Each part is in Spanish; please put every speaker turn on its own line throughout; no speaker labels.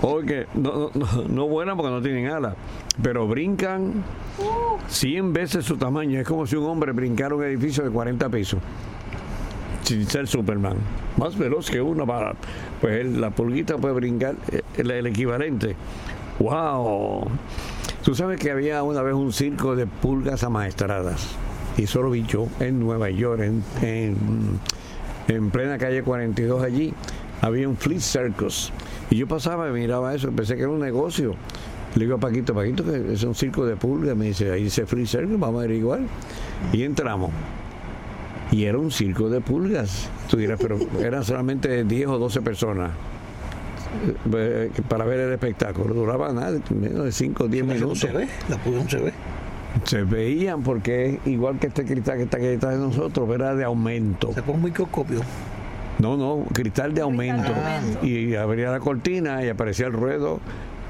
Porque no, no, no porque no tienen alas, pero brincan 100 veces su tamaño. Es como si un hombre brincara un edificio de 40 pisos sin ser Superman. Más veloz que uno para. Pues la pulguita puede brincar eh, el, equivalente. ¡Wow! Tú sabes que había una vez un circo de pulgas amaestradas. Y eso lo vi yo en Nueva York, en, en, en plena calle 42 allí. Había un Fleet Circus. Y yo pasaba y miraba eso, pensé que era un negocio. Le digo a Paquito, Paquito, que es un circo de pulgas. Me dice, ahí dice Fleet Circus, vamos a ver igual. Y entramos. Y era un circo de pulgas. Tú dirás, pero eran solamente 10 o 12 personas eh, para ver el espectáculo. Duraba nada, menos de 5 o 10
No
minutos.
se ve, la pulga no se ve.
Se veían porque igual que este cristal que está aquí detrás de nosotros, era de aumento.
Se pone un microscopio.
No, no, cristal de aumento. Y abría la cortina y aparecía el ruedo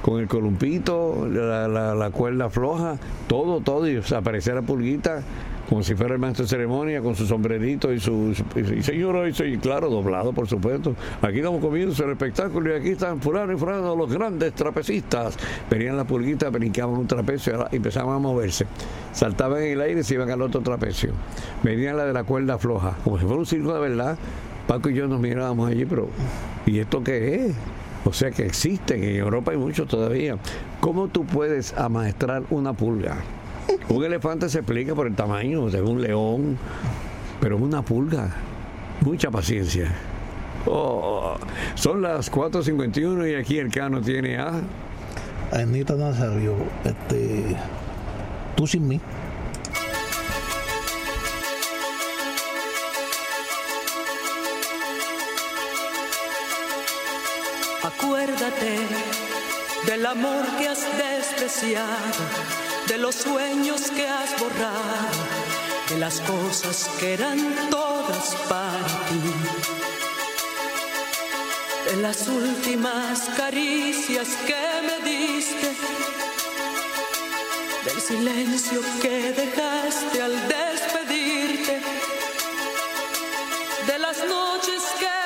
con el columpito, la, la- la cuerda floja, todo, todo. Y o sea, aparecía la pulguita como si fuera el maestro de ceremonia con su sombrerito y su. y, señor, y soy claro, doblado, por supuesto. Aquí estamos comienzo el espectáculo y aquí están fulano y fulano, los grandes trapecistas. Venían la pulguita, brincaban un trapecio y empezaban a moverse. Saltaban en el aire y se iban al otro trapecio. Venían la de la cuerda floja, como si fuera un circo de verdad. Paco y yo nos mirábamos allí, pero ¿y esto qué es? O sea que existen, en Europa hay muchos todavía. ¿Cómo tú puedes amaestrar una pulga? Un elefante se explica por el tamaño de un león, pero una pulga, mucha paciencia. Oh, son las 4.51 y aquí el cano tiene a...
Anita Nazario, este, tú sin mí.
Acuérdate del amor que has despreciado, de los sueños que has borrado, de las cosas que eran todas para ti. De las últimas caricias que me diste, del silencio que dejaste al despedirte, de las noches que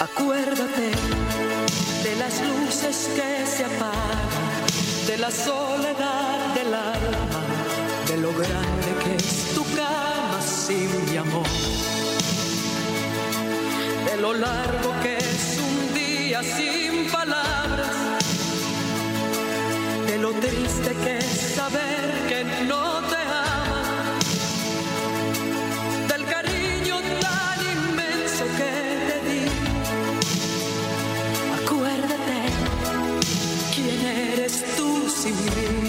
Acuérdate de las luces que se apagan, de la soledad del alma, de lo grande que es tu cama sin mi amor, de lo largo que es un día sin palabras de lo triste que es saber que no tú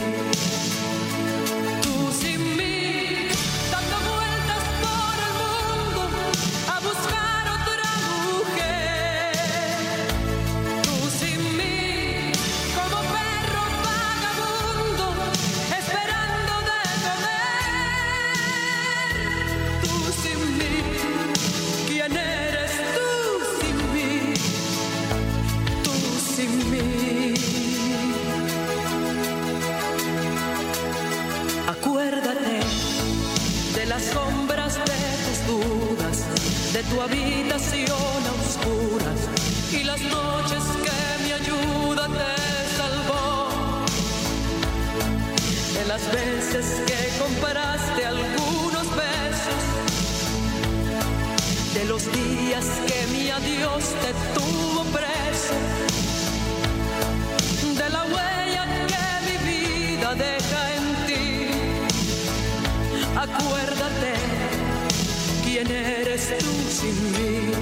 de tu habitación a oscuras y las noches que mi ayuda te salvó. De las veces que compraste algunos besos, de los días que mi adiós te eres tú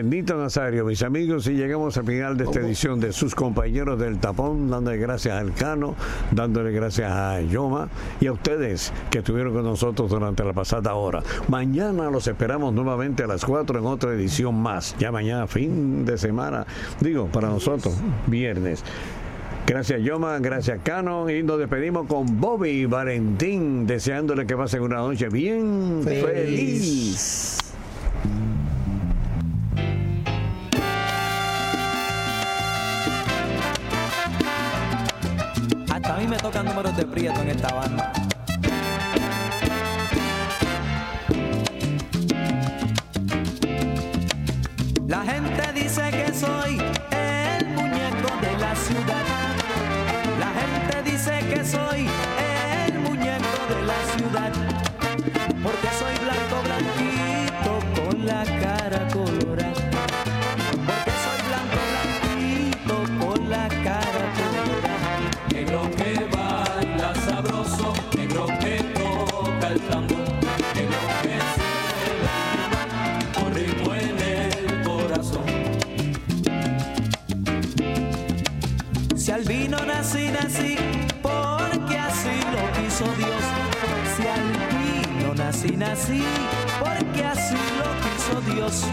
Ednito Nazario, mis amigos, y llegamos al final de esta edición de sus compañeros del tapón, dándole gracias al Cano, dándole gracias a Yoma y a ustedes que estuvieron con nosotros durante la pasada hora. Mañana los esperamos nuevamente a las 4 en otra edición más. Ya mañana, fin de semana, digo, para nosotros, viernes. Gracias Yoma, gracias Cano y nos despedimos con Bobby Valentín deseándole que pasen una noche bien feliz.
Feliz.
Tocan números de prieto en esta banda. Si al vino nací, nací, porque así lo quiso Dios. Si al vino nací, nací, porque así lo quiso Dios.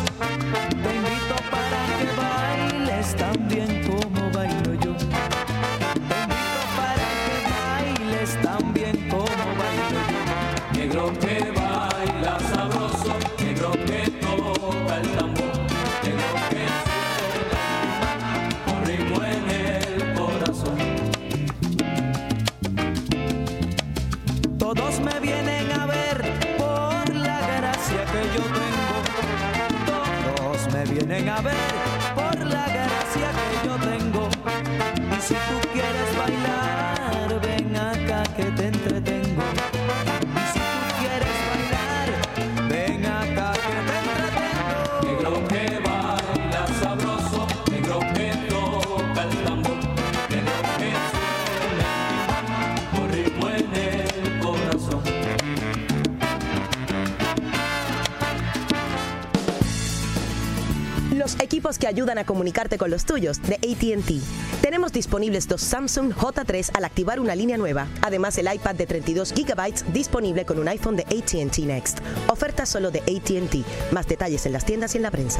Equipos que ayudan a comunicarte con los tuyos de ATT. Tenemos disponibles dos Samsung J3 al activar una línea nueva. Además, el iPad de 32 GB disponible con un iPhone de ATT Next. Oferta solo de ATT. Más detalles en las tiendas y en la prensa.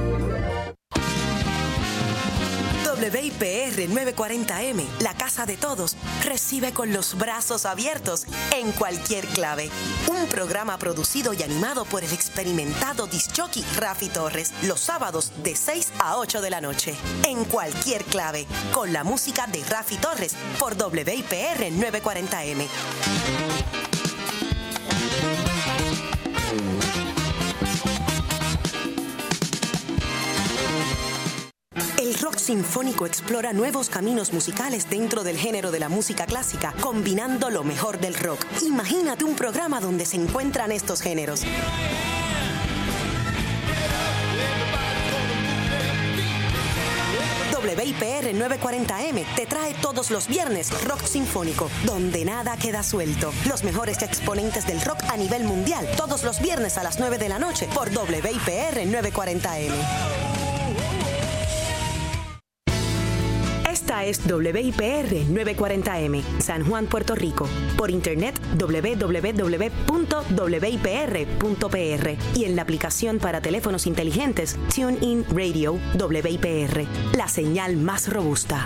WIPR 940M, la casa de todos, recibe con los brazos abiertos en cualquier clave. Un programa producido y animado por el experimentado disjockey Rafi Torres, los sábados de 6 a 8 de la noche. En cualquier clave, con la música de Rafi Torres por WIPR 940M. El rock sinfónico explora nuevos caminos musicales dentro del género de la música clásica, combinando lo mejor del rock. Imagínate un programa donde se encuentran estos géneros. WIPR 940M te trae todos los viernes Rock Sinfónico, donde nada queda suelto. Los mejores exponentes del rock a nivel mundial, todos los viernes a las 9 de la noche por WIPR 940M. Esta es WIPR 940M, San Juan, Puerto Rico. Por internet www.wipr.pr y en la aplicación para teléfonos inteligentes TuneIn Radio WIPR, la señal más robusta.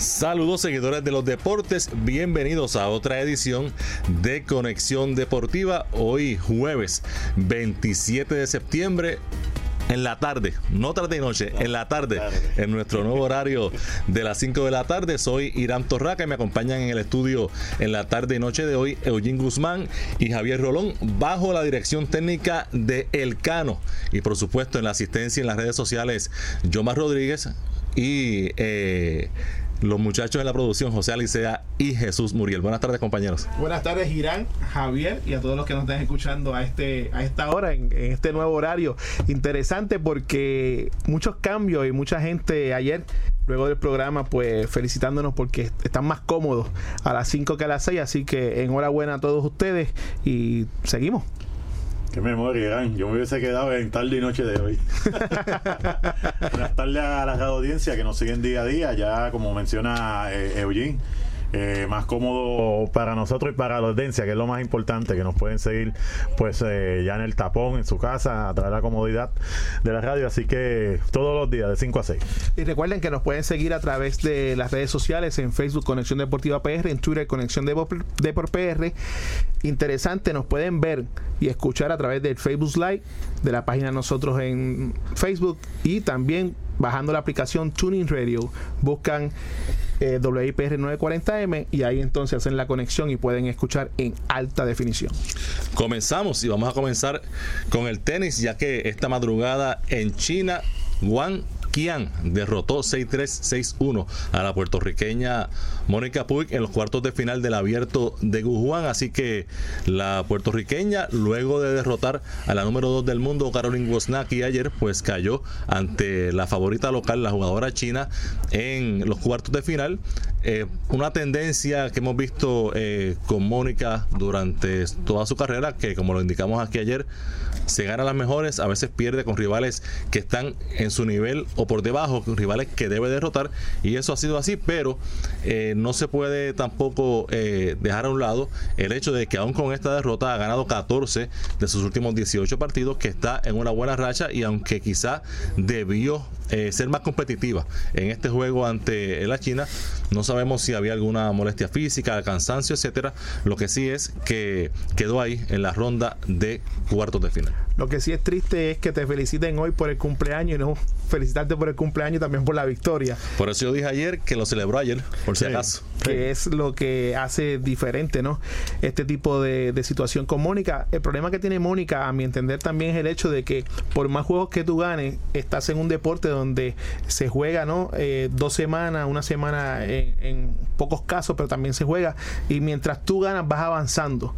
Saludos seguidores de los deportes, bienvenidos a otra edición de Conexión Deportiva, hoy jueves 27 de septiembre. En la tarde, no tarde y noche, en la tarde, en nuestro nuevo horario de las 5 de la tarde. Soy Irán Torraca y me acompañan en el estudio en la tarde y noche de hoy Eugene Guzmán y Javier Rolón, bajo la dirección técnica de El Cano. Y por supuesto, en la asistencia en las redes sociales, Yomar Rodríguez y eh, los muchachos de la producción, José Alicea y Jesús Muriel. Buenas tardes, compañeros.
Buenas tardes, Irán, Javier y a todos los que nos están escuchando a este a esta hora, en, este nuevo horario. Interesante porque muchos cambios y mucha gente ayer luego del programa, pues felicitándonos porque están más cómodos a las 5 que a las 6. Así que enhorabuena a todos ustedes y seguimos.
Qué memoria, Irán. Yo me hubiese quedado en tarde y noche de hoy. Buenas tardes a la radio audiencia que nos siguen día a día. Ya, como menciona eh, Eugene, eh, más cómodo para nosotros y para la audiencia, que es lo más importante, que nos pueden seguir pues eh, ya en el tapón, en su casa, a través de la comodidad de la radio. Así que todos los días, de 5 a 6.
Y recuerden que nos pueden seguir a través de las redes sociales, en Facebook Conexión Deportiva PR, en Twitter Conexión Depor PR. Interesante, nos pueden ver y escuchar a través del Facebook Live, de la página nosotros en Facebook y también bajando la aplicación Tuning Radio. Buscan eh, WIPR 940M y ahí entonces hacen la conexión y pueden escuchar en alta definición.
Comenzamos y vamos a comenzar con el tenis, ya que esta madrugada en China, Wang Qian derrotó 6-3-6-1 a la puertorriqueña Mónica Puig en los cuartos de final del abierto de Gujuan. Así que la puertorriqueña, luego de derrotar a la número 2 del mundo, Caroline Wozniacki, ayer, pues cayó ante la favorita local, la jugadora china, en los cuartos de final. Eh, una tendencia que hemos visto eh, con Mónica durante toda su carrera, que como lo indicamos aquí ayer, se gana las mejores, a veces pierde con rivales que están en su nivel o por debajo, con rivales que debe derrotar, y eso ha sido así, pero eh, no se puede tampoco eh, dejar a un lado el hecho de que aún con esta derrota ha ganado 14 de sus últimos 18 partidos, que está en una buena racha y aunque quizá debió eh, ser más competitiva en este juego ante la China. No sabemos si había alguna molestia física, cansancio, etcétera. Lo que sí es que quedó ahí en la ronda de cuartos de final.
Lo que sí es triste es que te feliciten hoy por el cumpleaños y no felicitarte por el cumpleaños y también por la victoria.
Por eso yo dije ayer que lo celebró ayer, por si
Sí,
acaso.
Que es lo que hace diferente, ¿no? Este tipo de, de situación con Mónica. El problema que tiene Mónica, a mi entender, también es el hecho de que por más juegos que tú ganes, estás en un deporte donde se juega, ¿no? Eh, dos semanas, una semana en, en pocos casos, pero también se juega. Y mientras tú ganas, vas avanzando.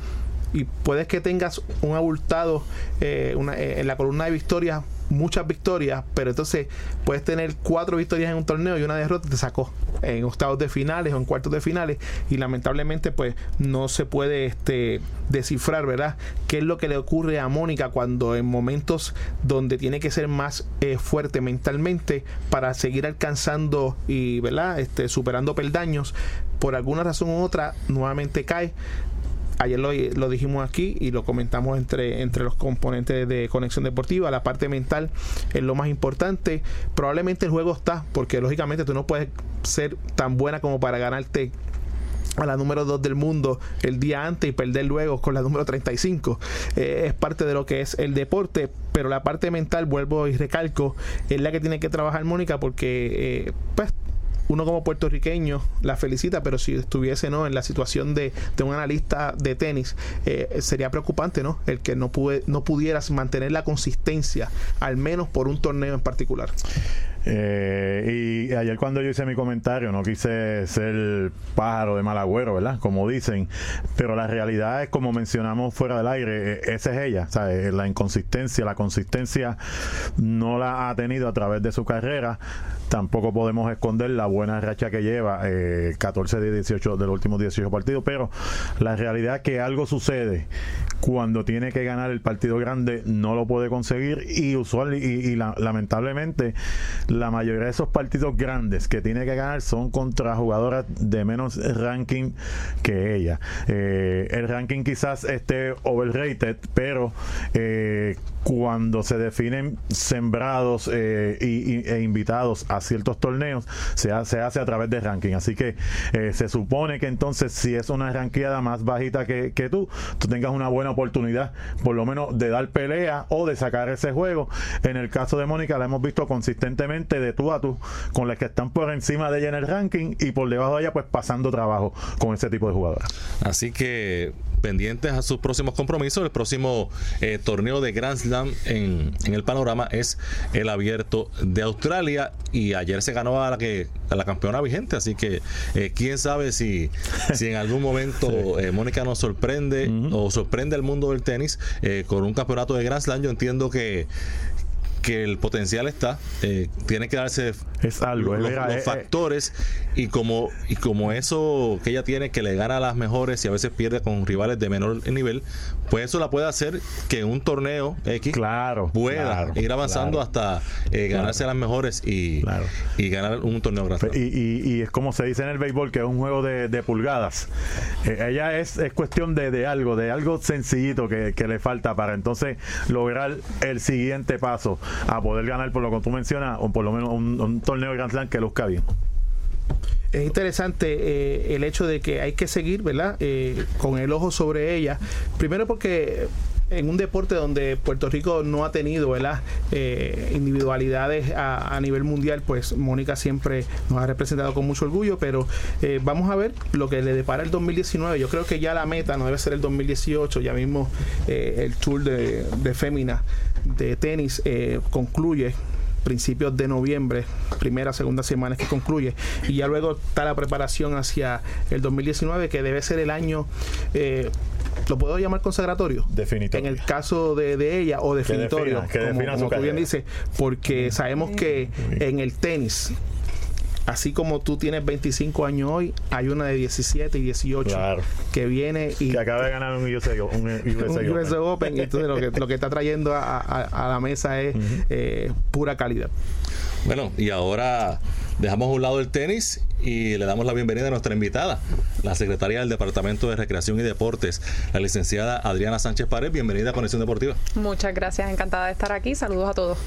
Y puedes que tengas un abultado eh, eh, en la columna de victorias, muchas victorias, pero entonces puedes tener cuatro victorias en un torneo y una derrota te sacó en octavos de finales o en cuartos de finales y lamentablemente pues no se puede este descifrar, ¿verdad? ¿Qué es lo que le ocurre a Mónica cuando en momentos donde tiene que ser más eh, fuerte mentalmente para seguir alcanzando y, ¿verdad? Este, superando peldaños, por alguna razón u otra nuevamente cae ayer lo, dijimos aquí y lo comentamos entre, entre los componentes de conexión deportiva, la parte mental es lo más importante. Probablemente el juego está, porque lógicamente tú no puedes ser tan buena como para ganarte a la número 2 del mundo el día antes y perder luego con la número 35. Eh, es parte de lo que es el deporte, pero la parte mental, vuelvo y recalco, es la que tiene que trabajar Mónica porque, eh, pues, uno como puertorriqueño la felicita, pero si estuviese ¿no? en la situación de, de un analista de tenis, eh, sería preocupante ¿no? el que no, pude, no pudieras mantener la consistencia, al menos por un torneo en particular.
Eh, y ayer cuando yo hice mi comentario no quise ser pájaro de mal agüero, ¿verdad? Como dicen, pero la realidad es como mencionamos fuera del aire, eh, esa es ella, ¿sabes? La inconsistencia, la consistencia no la ha tenido a través de su carrera. Tampoco podemos esconder la buena racha que lleva, eh, 14 de 18 de los últimos 18 partidos, pero la realidad es que algo sucede cuando tiene que ganar el partido grande, no lo puede conseguir y usual y, y la- lamentablemente la mayoría de esos partidos grandes que tiene que ganar son contra jugadoras de menos ranking que ella. Eh, el ranking quizás esté overrated, pero eh, cuando se definen sembrados eh, y- e invitados a ciertos torneos, se se hace a través de ranking. Así que eh, se supone que entonces si es una ranqueada más bajita que, que tú, tú tengas una buena oportunidad, por lo menos de dar pelea o de sacar ese juego. En el caso de Mónica, la hemos visto consistentemente de tú a tú, con las que están por encima de ella en el ranking y por debajo de ella, pues pasando trabajo con ese tipo de jugadoras.
Así que pendientes a sus próximos compromisos. El próximo eh, torneo de Grand Slam en, en el panorama es el abierto de Australia y ayer se ganó a la que a la campeona vigente. Así que eh, quién sabe si, si en algún momento eh, Mónica nos sorprende o sorprende al mundo del tenis eh, con un campeonato de Grand Slam. Yo entiendo que que el potencial está, eh, tiene que darse
Es algo,
los,
verdad,
los
eh,
factores y como y como eso que ella tiene que le gana a las mejores y a veces pierde con rivales de menor nivel, pues eso la puede hacer que un torneo X
Claro,
pueda
claro,
ir avanzando
claro.
hasta eh, ganarse a las mejores y, y ganar un torneo grande.
Y, y- y es como se dice en el béisbol, que es un juego de, de pulgadas. Eh, ella es, es cuestión de, de algo, de algo sencillito que, que le falta para entonces lograr el siguiente paso a poder ganar, por lo que tú mencionas, o por lo menos un, torneo de Grand Slam que luzca bien.
es interesante eh, el hecho de que hay que seguir, ¿verdad? Eh, con el ojo sobre ella. Primero porque en un deporte donde Puerto Rico no ha tenido, ¿verdad? Eh, individualidades a, nivel mundial, pues Mónica siempre nos ha representado con mucho orgullo, pero eh, vamos a ver lo que le depara el 2019. Yo creo que ya la meta no debe ser el 2018, ya mismo eh, el Tour de, de de tenis eh, concluye principios de noviembre, primera, segunda semana que concluye, y ya luego está la preparación hacia el 2019, que debe ser el año, eh, ¿lo puedo llamar consagratorio?
Definitorio.
En el caso de, de ella, o definitorio,
defina- que
como, como tú bien dices, porque sabemos que en el tenis, así como tú tienes 25 años hoy, hay una de 17 y 18
Claro.
que viene y
Que acaba de ganar un USA, un USA
un US
Open.
Open, y entonces lo que, lo que está trayendo a, a- a la mesa es eh, pura calidad.
Bueno, y ahora dejamos a un lado el tenis y le damos la bienvenida a nuestra invitada, la secretaria del Departamento de Recreación y Deportes, la licenciada Adriana Sánchez Pared. Bienvenida a Conexión Deportiva.
Muchas gracias, encantada de estar aquí. Saludos a todos.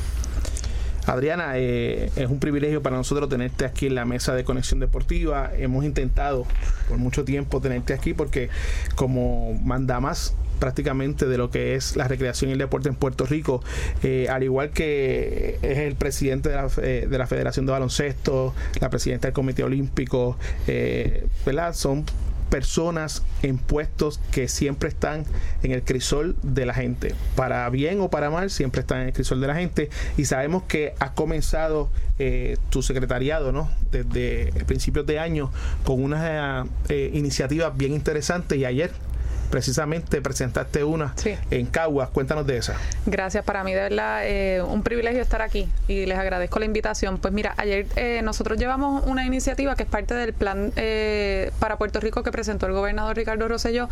Adriana, eh, es un privilegio para nosotros tenerte aquí en la mesa de conexión deportiva. Hemos intentado por mucho tiempo tenerte aquí porque como manda más prácticamente de lo que es la recreación y el deporte en Puerto Rico, eh, al igual que es el presidente de la, eh, de la Federación de Baloncesto, la presidenta del Comité Olímpico, eh, ¿verdad? Son personas en puestos que siempre están en el crisol de la gente. Para bien o para mal, siempre están en el crisol de la gente. Y sabemos que has comenzado eh, tu secretariado, ¿no? Desde principios de año con unas eh, iniciativas bien interesantes. Y ayer, precisamente, presentaste una
Sí.
en Caguas. Cuéntanos de esa.
Gracias, para mí de verdad eh, un privilegio estar aquí y les agradezco la invitación. Pues mira, ayer eh, nosotros llevamos una iniciativa que es parte del plan eh, para Puerto Rico que presentó el gobernador Ricardo Rosselló,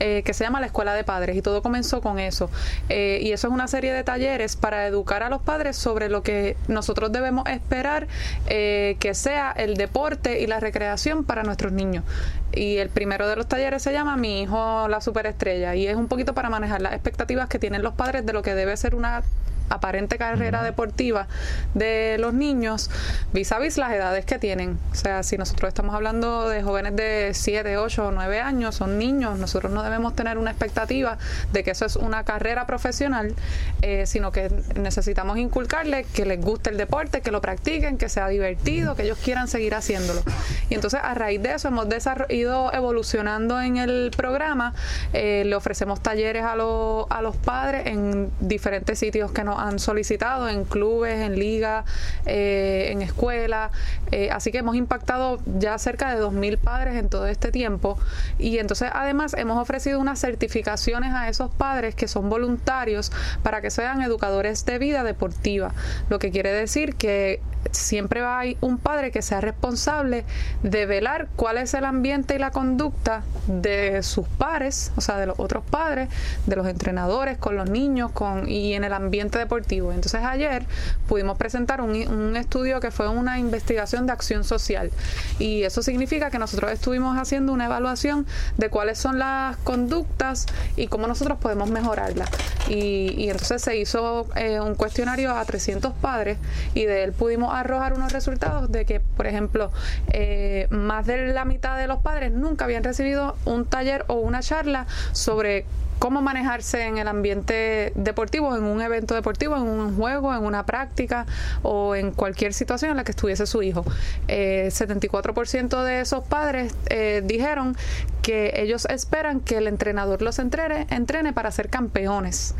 eh, que se llama la Escuela de Padres y todo comenzó con eso. Eh, y eso es una serie de talleres para educar a los padres sobre lo que nosotros debemos esperar eh, que sea el deporte y la recreación para nuestros niños. Y el primero de los talleres se llama Mi hijo la superestrella y es un poquito para manejar las expectativas que tienen los padres de lo que debe ser una aparente carrera deportiva de los niños vis a vis las edades que tienen. O sea, si nosotros estamos hablando de jóvenes de 7, 8 o 9 años, son niños, nosotros no debemos tener una expectativa de que eso es una carrera profesional, eh, sino que necesitamos inculcarles que les guste el deporte, que lo practiquen, que sea divertido, que ellos quieran seguir haciéndolo. Y entonces a raíz de eso hemos ido evolucionando en el programa, eh, le ofrecemos talleres a, los a los padres en diferentes sitios que nos han solicitado en clubes, en ligas, eh, en escuelas. Eh, así que hemos impactado ya cerca de 2.000 padres en todo este tiempo. Y entonces además hemos ofrecido unas certificaciones a esos padres que son voluntarios para que sean educadores de vida deportiva. Lo que quiere decir que siempre va a haber un padre que sea responsable de velar cuál es el ambiente y la conducta de sus pares, o sea, de los otros padres, de los entrenadores, con los niños con, y en el ambiente deportivo. Entonces ayer pudimos presentar un, estudio que fue una investigación de acción social y eso significa que nosotros estuvimos haciendo una evaluación de cuáles son las conductas y cómo nosotros podemos mejorarlas. Y, y entonces se hizo eh, un cuestionario a 300 padres y de él pudimos arrojar unos resultados de que, por ejemplo, eh, más de la mitad de los padres nunca habían recibido un taller o una charla sobre cómo manejarse en el ambiente deportivo, en un evento deportivo, en un juego, en una práctica o en cualquier situación en la que estuviese su hijo. Eh, 74% de esos padres eh, dijeron que ellos esperan que el entrenador los entrene, entrene para ser campeones.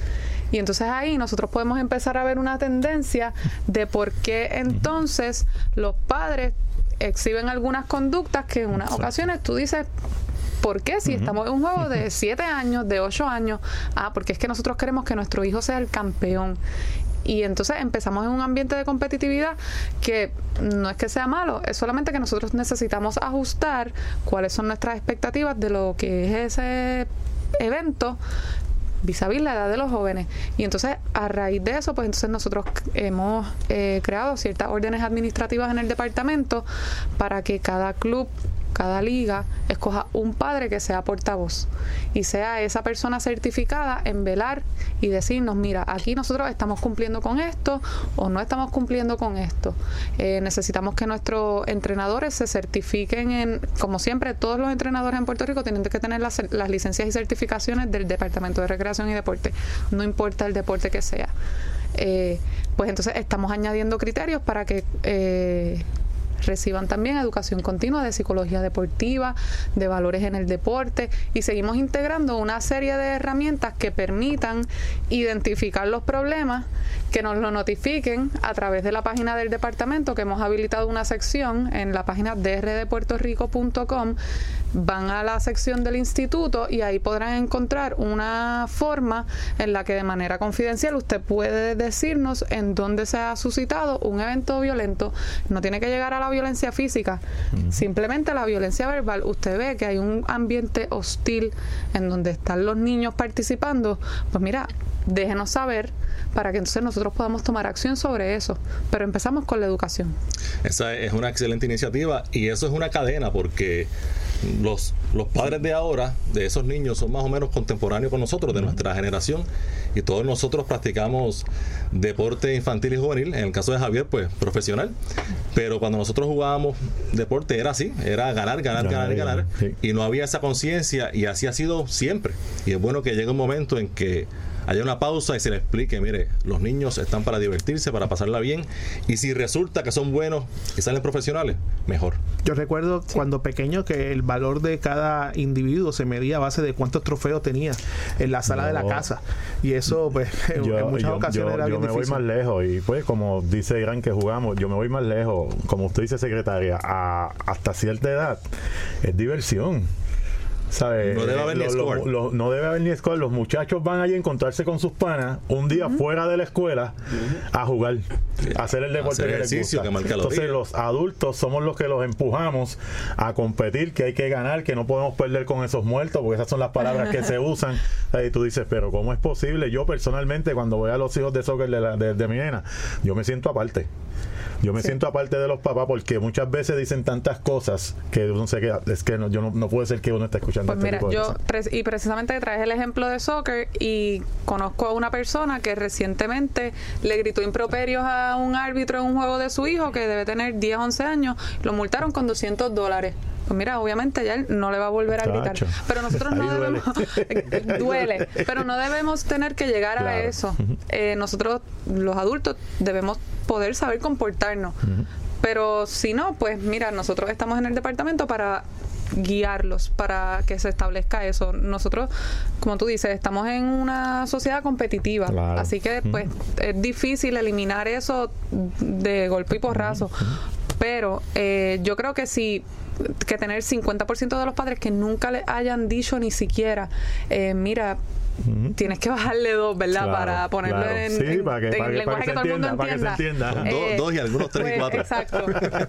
Y entonces ahí nosotros podemos empezar a ver una tendencia de por qué entonces los padres exhiben algunas conductas que en unas ocasiones tú dices, ¿Por qué? Si estamos en un juego de 7 años, de 8 años, ah, porque es que nosotros queremos que nuestro hijo sea el campeón. Y entonces empezamos en un ambiente de competitividad que no es que sea malo, es solamente que nosotros necesitamos ajustar cuáles son nuestras expectativas de lo que es ese evento vis a vis la edad de los jóvenes. Y entonces, a raíz de eso, pues entonces nosotros hemos eh, creado ciertas órdenes administrativas en el departamento para que cada club cada liga escoja un padre que sea portavoz y sea esa persona certificada en velar y decirnos, mira, aquí nosotros estamos cumpliendo con esto o no estamos cumpliendo con esto. Eh, necesitamos que nuestros entrenadores se certifiquen en, como siempre, todos los entrenadores en Puerto Rico tienen que tener las, licencias y certificaciones del Departamento de Recreación y Deporte, no importa el deporte que sea. Eh, pues entonces estamos añadiendo criterios para que eh, reciban también educación continua de psicología deportiva, de valores en el deporte y seguimos integrando una serie de herramientas que permitan identificar los problemas, que nos lo notifiquen a través de la página del departamento que hemos habilitado una sección en la página drdepuertorico.com van a la sección del instituto y ahí podrán encontrar una forma en la que de manera confidencial usted puede decirnos en dónde se ha suscitado un evento violento. No tiene que llegar a la violencia física, simplemente la violencia verbal. Usted ve que hay un ambiente hostil en donde están los niños participando. Pues mira, déjenos saber para que entonces nosotros podamos tomar acción sobre eso. Pero empezamos con la educación.
Esa es una excelente iniciativa y eso es una cadena porque los, los padres de ahora, de esos niños, son más o menos contemporáneos con nosotros, de nuestra generación, y todos nosotros practicamos deporte infantil y juvenil, en el caso de Javier, pues profesional, pero cuando nosotros jugábamos deporte era así, era ganar, ganar, ganar, y ganar, y no había esa conciencia, y así ha sido siempre, y es bueno que llegue un momento en que haya una pausa y se le explique, mire, los niños están para divertirse, para pasarla bien, y si resulta que son buenos y salen profesionales, mejor.
Yo recuerdo cuando pequeño que el valor de cada individuo se medía a base de cuántos trofeos tenía en la sala de la casa. Y eso, pues, en,
yo,
en muchas
yo-
ocasiones
yo-
era
yo
bien
me voy más lejos y pues como dice Gran que jugamos, yo me voy más lejos, como usted dice secretaria, a, hasta cierta edad es diversión. ¿Sabe?
No debe haber ni
lo-
score.
lo- no debe haber ni score. Los muchachos van allí a encontrarse con sus panas un día fuera de la escuela a jugar, a hacer el deporte
Hacer
que les
ejercicio,
gusta. Entonces los adultos somos los que los empujamos a competir, que hay que ganar, que no podemos perder con esos muertos, porque esas son las palabras que se usan. Y tú dices, pero ¿cómo es posible? Yo personalmente, cuando voy a los hijos de soccer de, la- de- de mi nena, yo me siento aparte. Yo me siento aparte de los papás porque muchas veces dicen tantas cosas que uno se queda, es que no, yo no, no puede ser que uno esté escuchando
Pues
este
mira,
tipo de
yo y precisamente traje el ejemplo de soccer y conozco a una persona que recientemente le gritó improperios a un árbitro en un juego de su hijo que debe tener 10, 11 años, lo multaron con 200 dólares. Pues mira, obviamente ya él no le va a volver a gritar.
Tacho.
Pero nosotros no
Ahí duele.
debemos, duele, pero no debemos tener que llegar a eso. Eh, nosotros, los adultos, debemos poder saber comportarnos. Pero si no, pues mira, nosotros estamos en el departamento para guiarlos para que se establezca eso. Nosotros, como tú dices, estamos en una sociedad competitiva,
Claro.
así que pues es difícil eliminar eso de golpe y porrazo. Pero eh, yo creo que sí que tener 50% de los padres que nunca le hayan dicho ni siquiera, eh, mira, tienes que bajarle dos, ¿verdad?
Claro,
para ponerlo
claro.
en,
Sí,
en-
para que-
en
para que-
lenguaje
para que
que, todo el mundo
entienda, para que se
entienda.
Dos- dos y algunos tres y
pues,
cuatro.
Exacto.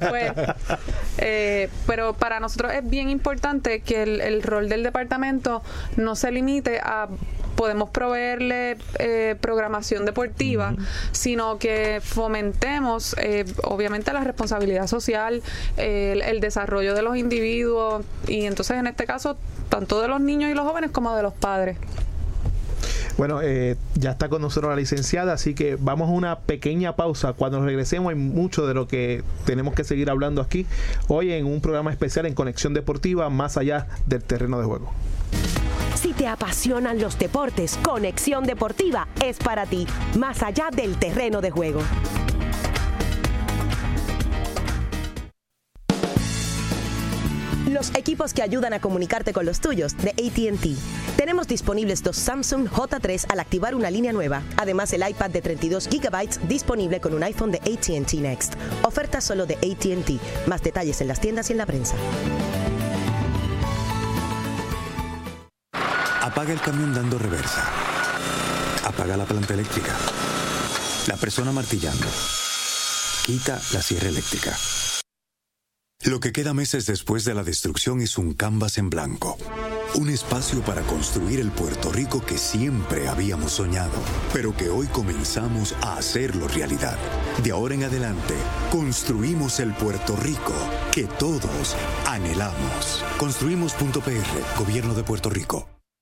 Pues, eh, pero para nosotros es bien importante que el, el rol del departamento no se limite a podemos proveerle eh, programación deportiva, sino que fomentemos, eh, obviamente, la responsabilidad social, el, el desarrollo de los individuos y entonces en este caso tanto de los niños y los jóvenes como de los padres.
Bueno, eh, ya está con nosotros la licenciada, así que vamos a una pequeña pausa. Cuando regresemos hay mucho de lo que tenemos que seguir hablando aquí hoy en un programa especial en Conexión Deportiva, más allá del terreno de juego.
Si te apasionan los deportes, Conexión Deportiva es para ti, más allá del terreno de juego. Los equipos que ayudan a comunicarte con los tuyos de ATT. Tenemos disponibles dos Samsung J3 al activar una línea nueva. Además, el iPad de 32 GB disponible con un iPhone de ATT Next. Oferta solo de ATT. Más detalles en las tiendas y en la prensa.
Apaga el camión dando reversa. Apaga la planta eléctrica. La persona martillando. Quita la sierra eléctrica. Lo que queda meses después de la destrucción es un canvas en blanco. Un espacio para construir el Puerto Rico que siempre habíamos soñado, pero que hoy comenzamos a hacerlo realidad. De ahora en adelante, construimos el Puerto Rico que todos anhelamos. Construimos.pr, Gobierno de Puerto Rico.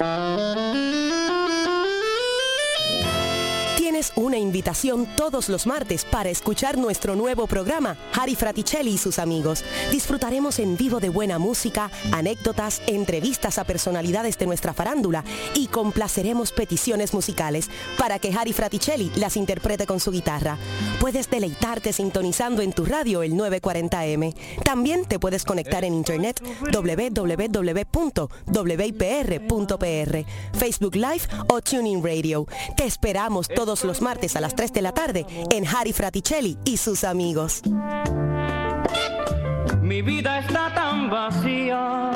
Tienes una invitación todos los martes para escuchar nuestro nuevo programa, Harry Fraticelli y sus amigos. Disfrutaremos en vivo de buena música, anécdotas, entrevistas a personalidades de nuestra farándula y complaceremos peticiones musicales para que Harry Fraticelli las interprete con su guitarra. Puedes deleitarte sintonizando en tu radio el 940M. También te puedes conectar en internet www.wipr.pr, Facebook Live o Tuning Radio. Te esperamos todos los martes a las 3 de la tarde en Harry Fraticelli y sus amigos.
Mi vida está tan vacía.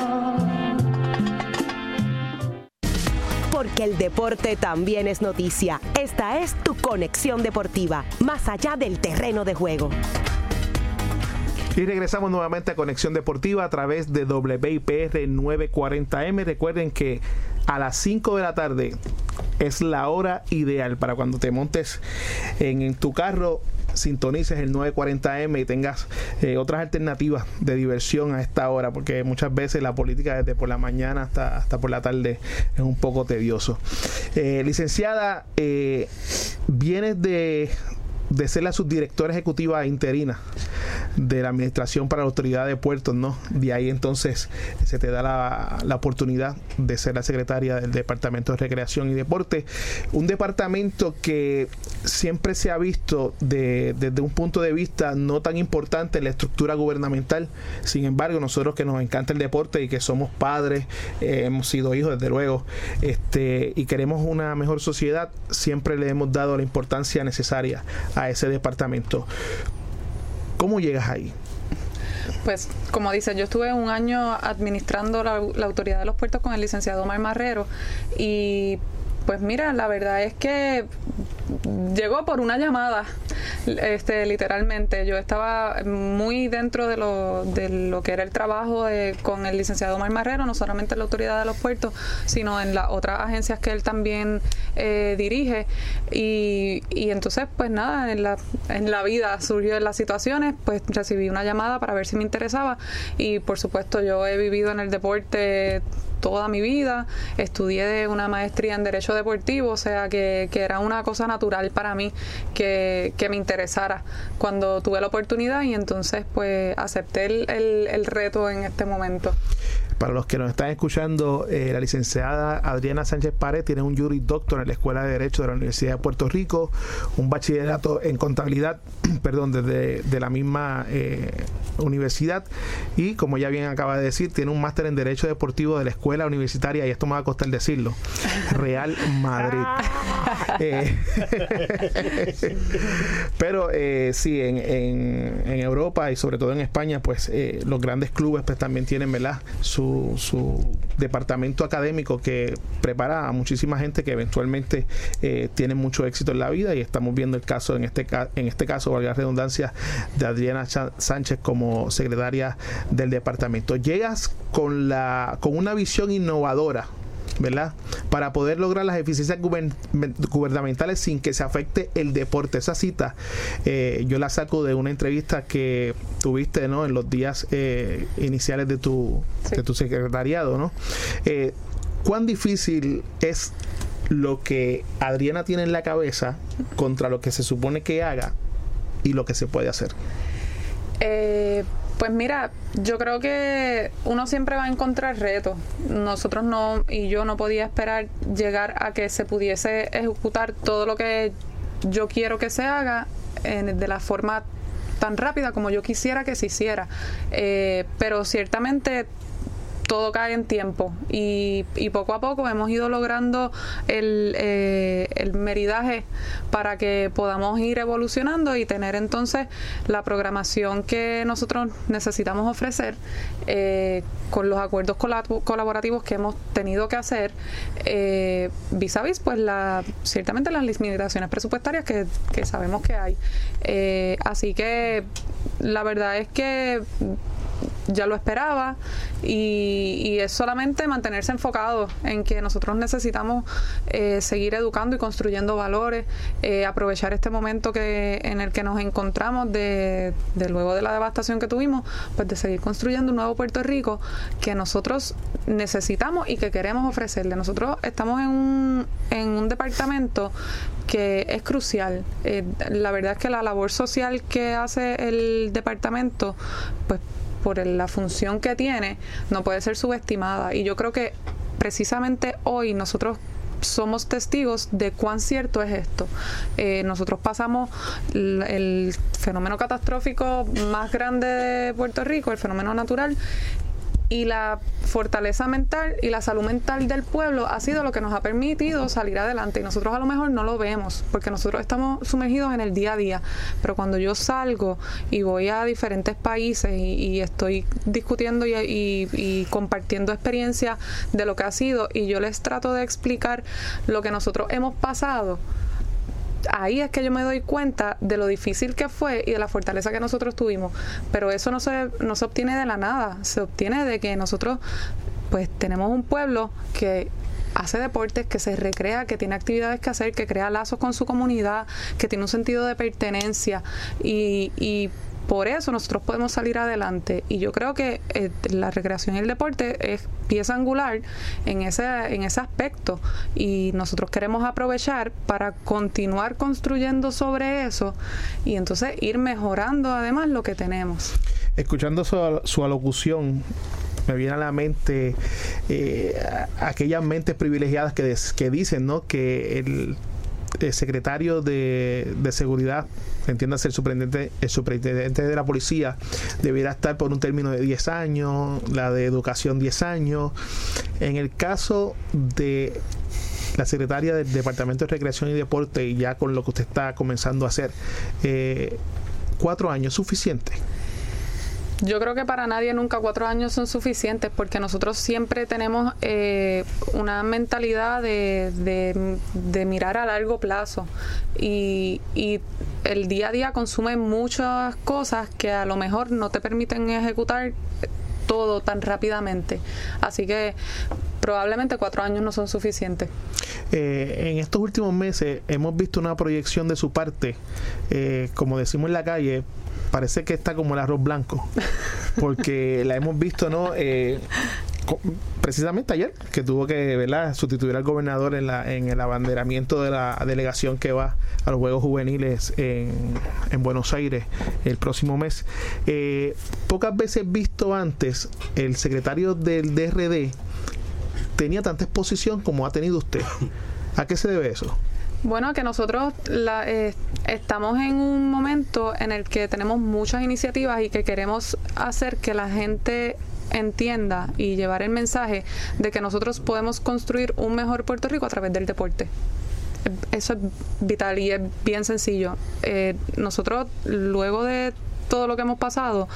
Porque el deporte también es noticia. Esta es tu conexión deportiva, más allá del terreno de juego.
Y regresamos nuevamente a Conexión Deportiva a través de WIPR 940M. Recuerden que a las 5 de la tarde es la hora ideal para cuando te montes en, tu carro sintonices el 940M y tengas eh, otras alternativas de diversión a esta hora, porque muchas veces la política desde por la mañana hasta, hasta por la tarde es un poco tedioso. Eh, licenciada, eh, vienes de, de ser la subdirectora ejecutiva interina de la Administración para la Autoridad de Puertos, ¿no? De ahí entonces se te da la, la oportunidad de ser la secretaria del Departamento de Recreación y Deporte, un departamento que siempre se ha visto de- desde un punto de vista no tan importante en la estructura gubernamental, sin embargo nosotros que nos encanta el deporte y que somos padres, eh, hemos sido hijos desde luego, este, y queremos una mejor sociedad, siempre le hemos dado la importancia necesaria a ese departamento. ¿Cómo llegas ahí?
Pues, como dice, yo estuve un año administrando la, la autoridad de los puertos con el licenciado Omar Marrero y pues mira, la verdad es que llegó por una llamada, este, literalmente. Yo estaba muy dentro de lo, de lo que era el trabajo de- con el licenciado Omar Marrero, no solamente en la autoridad de los puertos, sino en las otras agencias que él también eh, dirige. Y, y entonces, pues nada, en la, en la vida surgió en las situaciones, pues recibí una llamada para ver si me interesaba. Y por supuesto, yo he vivido en el deporte toda mi vida, estudié una maestría en Derecho Deportivo, o sea que, que era una cosa natural para mí que, que me interesara cuando tuve la oportunidad y entonces pues acepté el, el- el reto en este momento.
Para los que nos están escuchando, eh, la licenciada Adriana Sánchez Pared tiene un jury doctor en la Escuela de Derecho de la Universidad de Puerto Rico, un bachillerato en contabilidad, perdón, desde de la misma eh, universidad y como ya bien acaba de decir, tiene un máster en Derecho Deportivo de la Escuela Universitaria, y esto me va a costar decirlo, Real Madrid. Eh, pero sí, en, en, en Europa y sobre todo en España, pues los grandes clubes pues también tienen, ¿verdad? Su, su departamento académico que prepara a muchísima gente que eventualmente eh, tiene mucho éxito en la vida y estamos viendo el caso en este en este caso, valga la redundancia, de Adriana Sánchez como secretaria del departamento. Llegas con la con una visión innovadora ¿verdad? Para poder lograr las eficiencias guber- gubernamentales sin que se afecte el deporte. Esa cita eh, yo la saco de una entrevista que tuviste ¿no? en los días eh, iniciales de tu, de tu secretariado. ¿no? Eh, ¿Cuán difícil es lo que Adriana tiene en la cabeza contra lo que se supone que haga y lo que se puede hacer?
Eh, pues mira, yo creo que uno siempre va a encontrar retos. Nosotros no, y yo no podía esperar llegar a que se pudiese ejecutar todo lo que yo quiero que se haga en- de la forma tan rápida como yo quisiera que se hiciera. Eh, pero ciertamente todo cae en tiempo. Y, poco a poco hemos ido logrando el, eh, el meridaje para que podamos ir evolucionando y tener entonces la programación que nosotros necesitamos ofrecer eh, con los acuerdos colaborativos que hemos tenido que hacer eh, vis a vis pues la, ciertamente las limitaciones presupuestarias que, que sabemos que hay. Eh, así que la verdad es que ya lo esperaba y, es solamente mantenerse enfocado en que nosotros necesitamos eh, seguir educando y construyendo valores, eh, aprovechar este momento que en el que nos encontramos de, de luego de la devastación que tuvimos, pues de seguir construyendo un nuevo Puerto Rico que nosotros necesitamos y que queremos ofrecerle. Nosotros estamos en un, en un departamento que es crucial. Eh, la verdad es que la labor social que hace el departamento, pues por la función que tiene, no puede ser subestimada. Y yo creo que precisamente hoy nosotros somos testigos de cuán cierto es esto. Eh, nosotros pasamos el fenómeno catastrófico más grande de Puerto Rico, el fenómeno natural, y la fortaleza mental y la salud mental del pueblo ha sido lo que nos ha permitido salir adelante. Y nosotros a lo mejor no lo vemos porque nosotros estamos sumergidos en el día a día. Pero cuando yo salgo y voy a diferentes países y, estoy discutiendo y, y- y compartiendo experiencias de lo que ha sido y yo les trato de explicar lo que nosotros hemos pasado ahí es que yo me doy cuenta de lo difícil que fue y de la fortaleza que nosotros tuvimos. Pero eso no se, no se obtiene de la nada, se obtiene de que nosotros pues tenemos un pueblo que hace deportes, que se recrea, que tiene actividades que hacer, que crea lazos con su comunidad, que tiene un sentido de pertenencia y, y por eso nosotros podemos salir adelante y yo creo que eh, la recreación y el deporte es pieza angular en ese en ese aspecto y nosotros queremos aprovechar para continuar construyendo sobre eso y entonces ir mejorando además lo que tenemos.
escuchando su, su alocución, me viene a la mente eh, aquellas mentes privilegiadas que, des- que dicen ¿no? que el, el secretario de, de seguridad, entiéndase el superintendente, el superintendente de la policía, debiera estar por un término de 10 años, la de educación 10 años. En el caso de la secretaria del Departamento de Recreación y Deporte, y ya con lo que usted está comenzando a hacer, eh, cuatro años suficiente.
Yo creo que para nadie nunca cuatro años son suficientes porque nosotros siempre tenemos eh, una mentalidad de, de- mirar a largo plazo y, y el día a día consume muchas cosas que a lo mejor no te permiten ejecutar todo tan rápidamente. Así que probablemente cuatro años no son suficientes.
Eh, en estos últimos meses hemos visto una proyección de su parte, eh, como decimos en la calle, parece que está como el arroz blanco, porque la hemos visto, ¿no? Eh, precisamente ayer, que tuvo que ¿verdad? sustituir al gobernador en, la, en el abanderamiento de la delegación que va a los Juegos Juveniles en, en Buenos Aires el próximo mes. Eh, pocas veces visto antes el secretario del DRD tenía tanta exposición como ha tenido usted. ¿A qué se debe eso?
Bueno, que nosotros la- eh, estamos en un momento en el que tenemos muchas iniciativas y que queremos hacer que la gente entienda y llevar el mensaje de que nosotros podemos construir un mejor Puerto Rico a través del deporte. Eso es vital y es bien sencillo. Eh, nosotros, luego de todo lo que hemos pasado,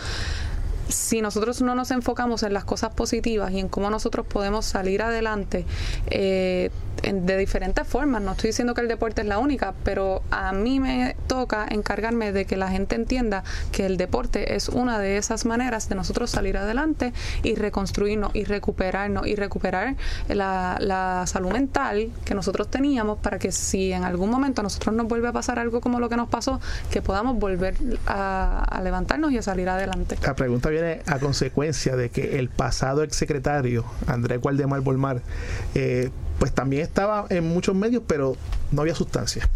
si nosotros no nos enfocamos en las cosas positivas y en cómo nosotros podemos salir adelante eh, de diferentes formas, no estoy diciendo que el deporte es la única, pero a mí me toca encargarme de que la gente entienda que el deporte es una de esas maneras de nosotros salir adelante y reconstruirnos y recuperarnos y recuperar la, la salud mental que nosotros teníamos para que si en algún momento a nosotros nos vuelve a pasar algo como lo que nos pasó, que podamos volver a, a levantarnos y a salir adelante.
La pregunta viene a consecuencia de que el pasado exsecretario, Andrés Gualdemar Bolmar, eh, pues también estaba en muchos medios, pero no había sustancia.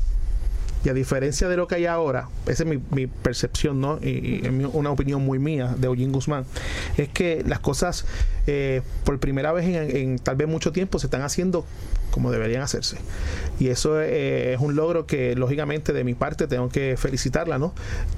Y a diferencia de lo que hay ahora, esa es mi, percepción, ¿no? Y, y una opinión muy mía de Eugene Guzmán, es que las cosas eh, por primera vez en, en tal vez mucho tiempo se están haciendo como deberían hacerse. Y eso eh, es un logro que lógicamente de mi parte tengo que felicitarla, ¿no?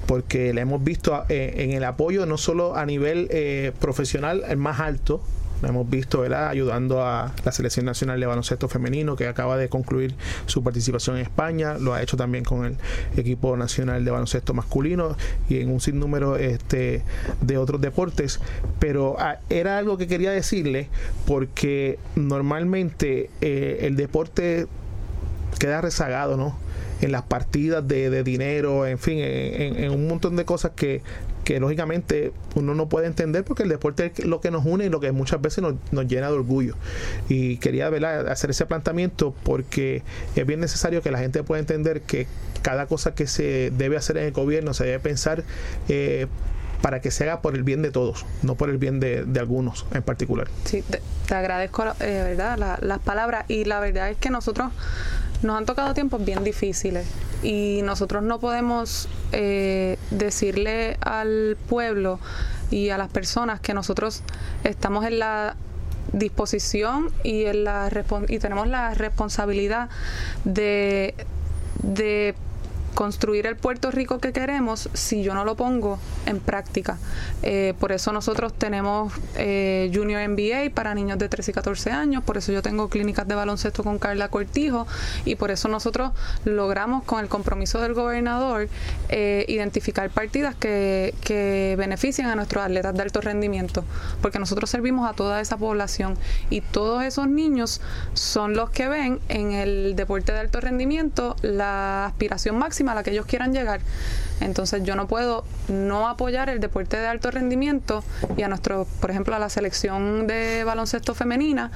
Porque la hemos visto eh, en el apoyo no solo a nivel eh, profesional el más alto, la hemos visto ¿verdad? ayudando a la Selección Nacional de Baloncesto Femenino que acaba de concluir su participación en España, lo ha hecho también con el equipo nacional de baloncesto masculino y en un sinnúmero este, de otros deportes, pero ah, era algo que quería decirle porque normalmente eh, el deporte queda rezagado, ¿no? En las partidas de, de dinero, en fin, en un montón de cosas que, que lógicamente uno no puede entender porque el deporte es lo que nos une y lo que muchas veces nos, nos llena de orgullo. Y quería ¿verdad? hacer ese planteamiento porque es bien necesario que la gente pueda entender que cada cosa que se debe hacer en el gobierno se debe pensar eh, para que se haga por el bien de todos, no por el bien de, de algunos en particular.
Sí, te, agradezco eh, verdad la- las palabras y la verdad es que nosotros nos han tocado tiempos bien difíciles y nosotros no podemos eh, decirle al pueblo y a las personas que nosotros estamos en la disposición y en la y tenemos la responsabilidad de de construir el Puerto Rico que queremos si yo no lo pongo en práctica. Eh, por eso nosotros tenemos eh, Junior NBA para niños de 13 y 14 años, por eso yo tengo clínicas de baloncesto con Carla Cortijo y por eso nosotros logramos con el compromiso del gobernador eh, identificar partidas que, que benefician a nuestros atletas de alto rendimiento, porque nosotros servimos a toda esa población y todos esos niños son los que ven en el deporte de alto rendimiento la aspiración a la que ellos quieran llegar. Entonces yo no puedo no apoyar el deporte de alto rendimiento y a nuestro, por ejemplo, a la selección de baloncesto femenina,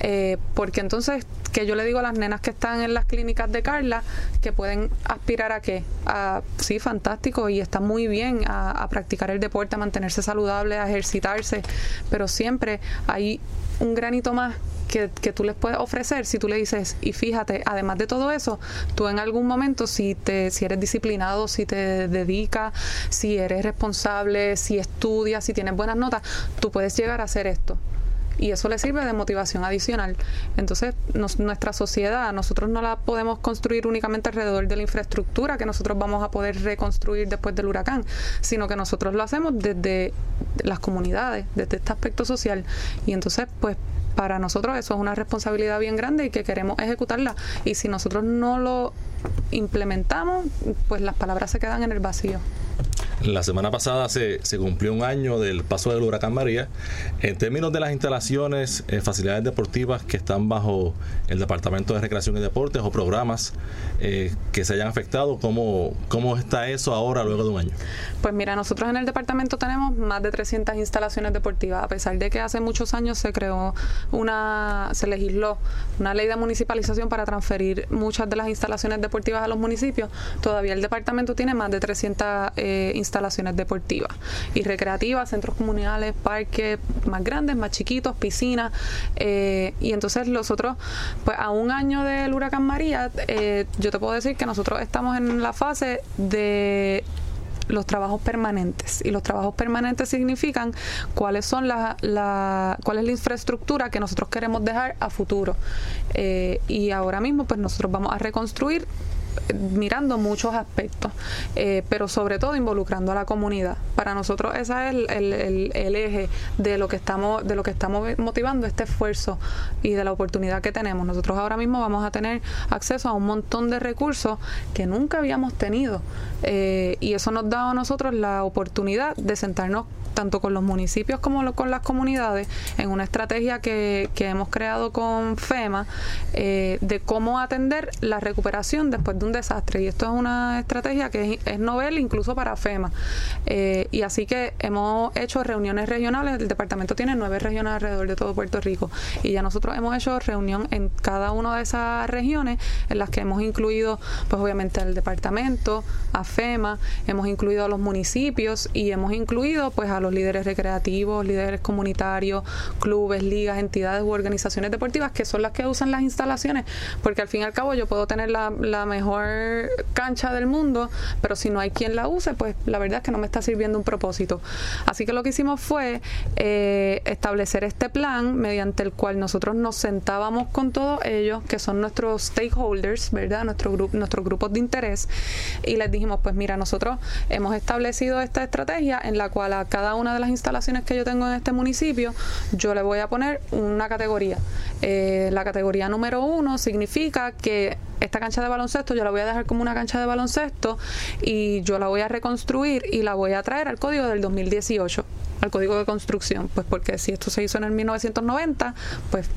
eh, porque entonces que yo le digo a las nenas que están en las clínicas de Carla que pueden aspirar a qué, a sí, fantástico y está muy bien a, a practicar el deporte, a mantenerse saludable, a ejercitarse, pero siempre hay un granito más que, tú les puedes ofrecer si tú le dices, y fíjate, además de todo eso, tú en algún momento, si, te, si eres disciplinado, si te dedicas, si eres responsable, si estudias, si tienes buenas notas, tú puedes llegar a hacer esto. Y eso le sirve de motivación adicional. Entonces, nuestra sociedad, nosotros no la podemos construir únicamente alrededor de la infraestructura que nosotros vamos a poder reconstruir después del huracán, sino que nosotros lo hacemos desde las comunidades, desde este aspecto social. Y entonces, pues, para nosotros eso es una responsabilidad bien grande y que queremos ejecutarla. Y si nosotros no lo implementamos, pues las palabras se quedan en el vacío.
La semana pasada se, se cumplió un año del paso del huracán María. En términos de las instalaciones, eh, facilidades deportivas que están bajo el Departamento de Recreación y Deportes o programas eh, que se hayan afectado, ¿cómo, ¿cómo está eso ahora luego de un año?
Pues mira, nosotros en el departamento tenemos más de 300 instalaciones deportivas, a pesar de que hace muchos años se creó una, se legisló una ley de municipalización para transferir muchas de las instalaciones deportivas a los municipios, todavía el departamento tiene más de 300 eh, instalaciones deportivas y recreativas, centros comunales, parques más grandes, más chiquitos, piscinas, eh, y entonces nosotros, pues a un año del huracán María, eh, yo te puedo decir que nosotros estamos en la fase de los trabajos permanentes y los trabajos permanentes significan cuáles son la, la cuál es la infraestructura que nosotros queremos dejar a futuro. Eh, y ahora mismo pues nosotros vamos a reconstruir mirando muchos aspectos, eh, pero sobre todo involucrando a la comunidad. Para nosotros ese es el, el- el- eje de lo que estamos de lo que estamos motivando este esfuerzo y de la oportunidad que tenemos. Nosotros ahora mismo vamos a tener acceso a un montón de recursos que nunca habíamos tenido eh, y eso nos da a nosotros la oportunidad de sentarnos tanto con los municipios como con las comunidades en una estrategia que, que hemos creado con FEMA eh, de cómo atender la recuperación después de un desastre. Y esto es una estrategia que es, es novel incluso para FEMA. Eh, y así que hemos hecho reuniones regionales. El departamento tiene nueve regiones alrededor de todo Puerto Rico. Y ya nosotros hemos hecho reunión en cada una de esas regiones en las que hemos incluido, pues obviamente al departamento, a FEMA, hemos incluido a los municipios y hemos incluido pues a los líderes recreativos, líderes comunitarios, clubes, ligas, entidades u organizaciones deportivas que son las que usan las instalaciones, porque al fin y al cabo yo puedo tener la, mejor cancha del mundo, pero si no hay quien la use, pues la verdad es que no me está sirviendo un propósito. Así que lo que hicimos fue eh, establecer este plan mediante el cual nosotros nos sentábamos con todos ellos, que son nuestros stakeholders, ¿verdad? Nuestros grupos de interés, y les dijimos, pues mira, nosotros hemos establecido esta estrategia en la cual a cada una de las instalaciones que yo tengo en este municipio, yo le voy a poner una categoría. Eh, la categoría número uno significa que esta cancha de baloncesto yo la voy a dejar como una cancha de baloncesto y yo la voy a reconstruir y la voy a traer al código del 2018, al código de construcción, pues porque si esto se hizo en el 1990, pues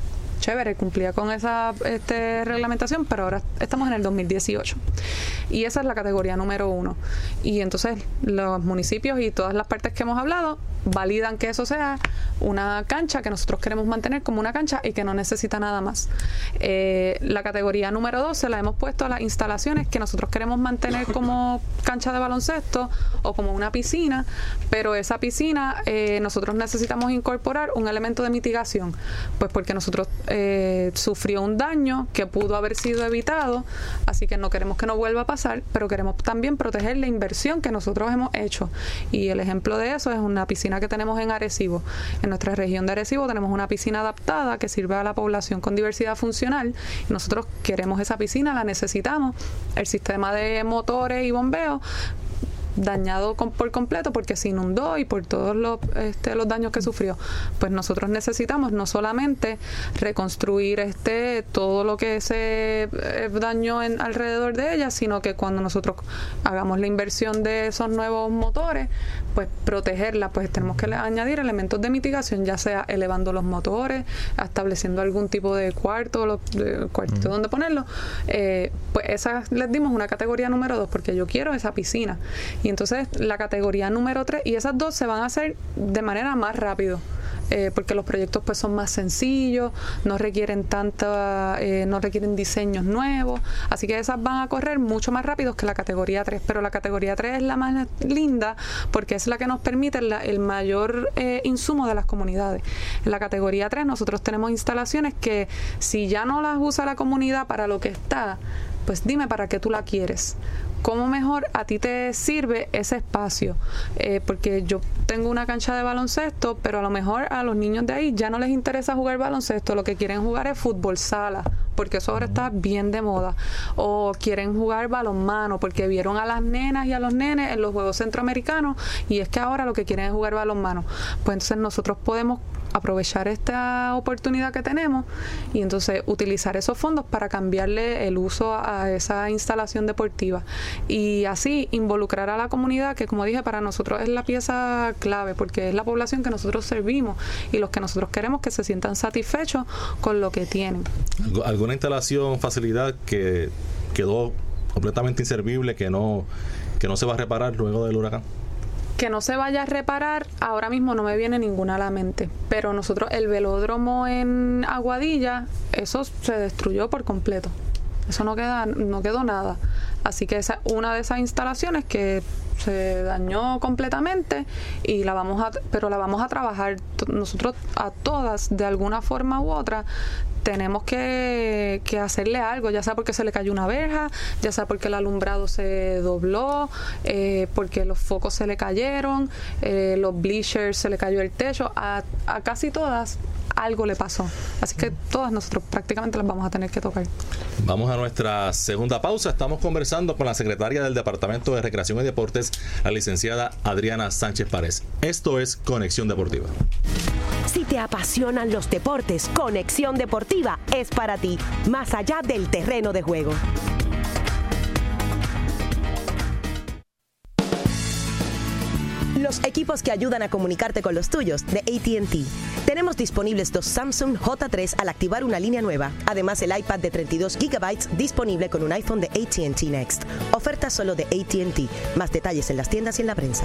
chévere, cumplía con esa este, reglamentación, pero ahora estamos en el 2018. Y esa es la categoría número uno. Y entonces los municipios y todas las partes que hemos hablado validan que eso sea una cancha que nosotros queremos mantener como una cancha y que no necesita nada más. Eh, la categoría número dos se la hemos puesto a las instalaciones que nosotros queremos mantener como cancha de baloncesto o como una piscina, pero esa piscina eh, nosotros necesitamos incorporar un elemento de mitigación, pues porque nosotros eh, sufrió un daño que pudo haber sido evitado, así que no queremos que no vuelva a pasar, pero queremos también proteger la inversión que nosotros hemos hecho. Y el ejemplo de eso es una piscina que tenemos en Arecibo. En nuestra región de Arecibo tenemos una piscina adaptada que sirve a la población con diversidad funcional nosotros queremos esa piscina, la necesitamos. El sistema de motores y bombeo dañado con- por completo porque se inundó y por todos los, este, los daños que sufrió. Pues nosotros necesitamos no solamente reconstruir este todo lo que se eh, dañó en, alrededor de ella, sino que cuando nosotros hagamos la inversión de esos nuevos motores, pues protegerla, pues tenemos que añadir elementos de mitigación, ya sea elevando los motores, estableciendo algún tipo de cuarto, lo- de cuartito donde ponerlo. Eh, pues esa les dimos una categoría número dos, porque yo quiero esa piscina. Y entonces la categoría número tres, y esas dos se van a hacer de manera más rápido. eh, porque los proyectos pues son más sencillos, no requieren tanta, eh, no requieren diseños nuevos, así que esas van a correr mucho más rápido que la categoría 3, pero la categoría 3 es la más linda porque es la que nos permite el mayor eh, insumo de las comunidades. En la categoría 3 nosotros tenemos instalaciones que si ya no las usa la comunidad para lo que está, pues dime para qué tú la quieres. ¿Cómo mejor a ti te sirve ese espacio? Eh, porque yo tengo una cancha de baloncesto, pero a lo mejor a los niños de ahí ya no les interesa jugar baloncesto, lo que quieren jugar es fútbol sala, porque eso ahora está bien de moda. O quieren jugar balonmano, porque vieron a las nenas y a los nenes en los Juegos Centroamericanos y es que ahora lo que quieren es jugar balonmano. Pues entonces nosotros podemos aprovechar esta oportunidad que tenemos y entonces utilizar esos fondos para cambiarle el uso a esa instalación deportiva y así involucrar a la comunidad que como dije para nosotros es la pieza clave porque es la población que nosotros servimos y los que nosotros queremos que se sientan satisfechos con lo que tienen.
¿Algu- ¿Alguna instalación, facilidad que quedó completamente inservible, que no, que no se va a reparar luego del huracán?
Que no se vaya a reparar, ahora mismo no me viene ninguna a la mente. Pero nosotros, el velódromo en Aguadilla, eso se destruyó por completo. Eso no queda, no quedó nada. Así que esa es una de esas instalaciones que se dañó completamente y la vamos a, pero la vamos a trabajar nosotros a todas de alguna forma u otra tenemos que, que hacerle algo, ya sea porque se le cayó una verja, ya sea porque el alumbrado se dobló, eh, porque los focos se le cayeron, eh, los bleachers se le cayó el techo, a, a casi todas algo le pasó. Así que todas nosotros prácticamente las vamos a tener que tocar.
Vamos a nuestra segunda pausa. Estamos conversando con la secretaria del Departamento de Recreación y Deportes, la licenciada Adriana Sánchez Párez. Esto es Conexión Deportiva.
Si te apasionan los deportes, Conexión Deportiva es para ti, más allá del terreno de juego. Los equipos que ayudan a comunicarte con los tuyos de ATT. Tenemos disponibles dos Samsung J3 al activar una línea nueva. Además, el iPad de 32 GB disponible con un iPhone de ATT Next. Oferta solo de ATT. Más detalles en las tiendas y en la prensa.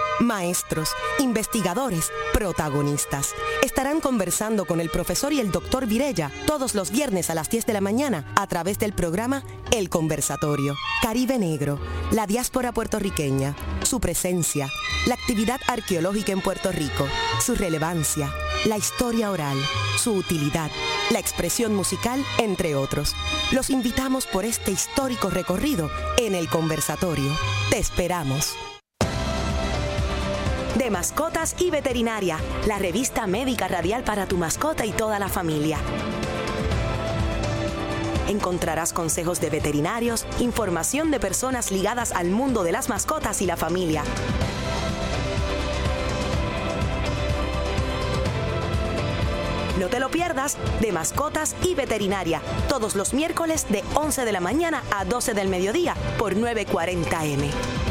maestros, investigadores, protagonistas. Estarán conversando con el profesor y el doctor Virella todos los viernes a las 10 de la mañana a través del programa El Conversatorio. Caribe Negro, la diáspora puertorriqueña, su presencia, la actividad arqueológica en Puerto Rico, su relevancia, la historia oral, su utilidad, la expresión musical, entre otros. Los invitamos por este histórico recorrido en El Conversatorio. Te esperamos. De Mascotas y Veterinaria, la revista médica radial para tu mascota y toda la familia. Encontrarás consejos de veterinarios, información de personas ligadas al mundo de las mascotas y la familia. No te lo pierdas de Mascotas y Veterinaria, todos los miércoles de 11 de la mañana a 12 del mediodía por 940M.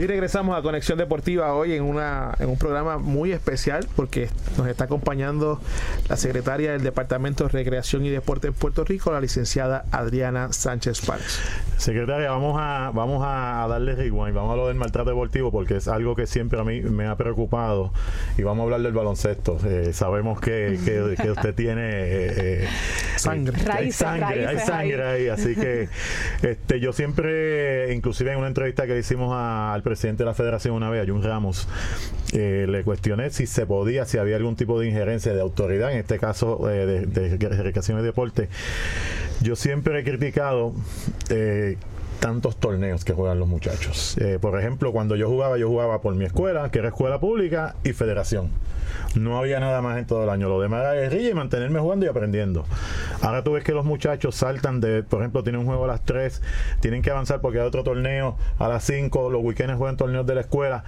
Y regresamos a Conexión Deportiva hoy en, una, en un programa muy especial porque nos está acompañando la secretaria del Departamento de Recreación y Deporte en Puerto Rico, la licenciada Adriana Sánchez Párez.
Secretaria, vamos a, vamos a darle rewind, vamos a hablar del maltrato deportivo porque es algo que siempre a mí me ha preocupado y vamos a hablar del baloncesto. Eh, sabemos que, que- que usted tiene eh, eh,
Sangre.
hay
Raíces,
sangre, hay sangre ahí, así que este, yo siempre, inclusive en una entrevista que le hicimos a- al presidente de la federación una vez, a Jun Ramos, eh, le cuestioné si se podía, si había algún tipo de injerencia de autoridad, en este caso eh, de, de y deporte. Yo siempre he criticado eh, tantos torneos que juegan los muchachos. Eh, por ejemplo, cuando yo jugaba, yo jugaba por mi escuela, que era escuela pública y federación. No había nada más en todo el año. Lo demás era guerrilla y mantenerme jugando y aprendiendo. Ahora tú ves que los muchachos saltan de, por ejemplo, tienen un juego a las 3, tienen que avanzar porque hay otro torneo a las 5, los weekends juegan torneos de la escuela.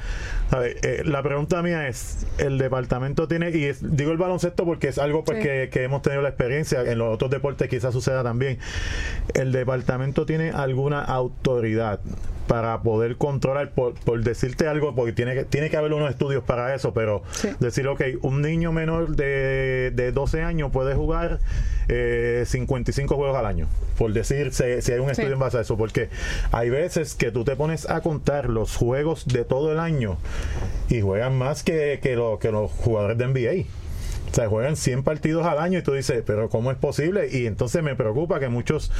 ¿Sabe? Eh, la pregunta mía es, el departamento tiene, y es- digo el baloncesto porque es algo pues,
Sí.
que, que hemos tenido la experiencia, en los otros deportes quizás suceda también. ¿El departamento tiene alguna autoridad para poder controlar, por, por decirte algo, porque tiene que, tiene que haber unos estudios para eso, pero
Sí.
decir, ok, un niño menor de, de 12 años puede jugar eh, 55 juegos al año, por decir si, si hay un estudio
Sí.
en base a eso, porque hay veces que tú te pones a contar los juegos de todo el año y juegan más que, que, lo- que los jugadores de NBA. O sea, juegan 100 partidos al año y tú dices, pero ¿cómo es posible? Y entonces me preocupa que muchos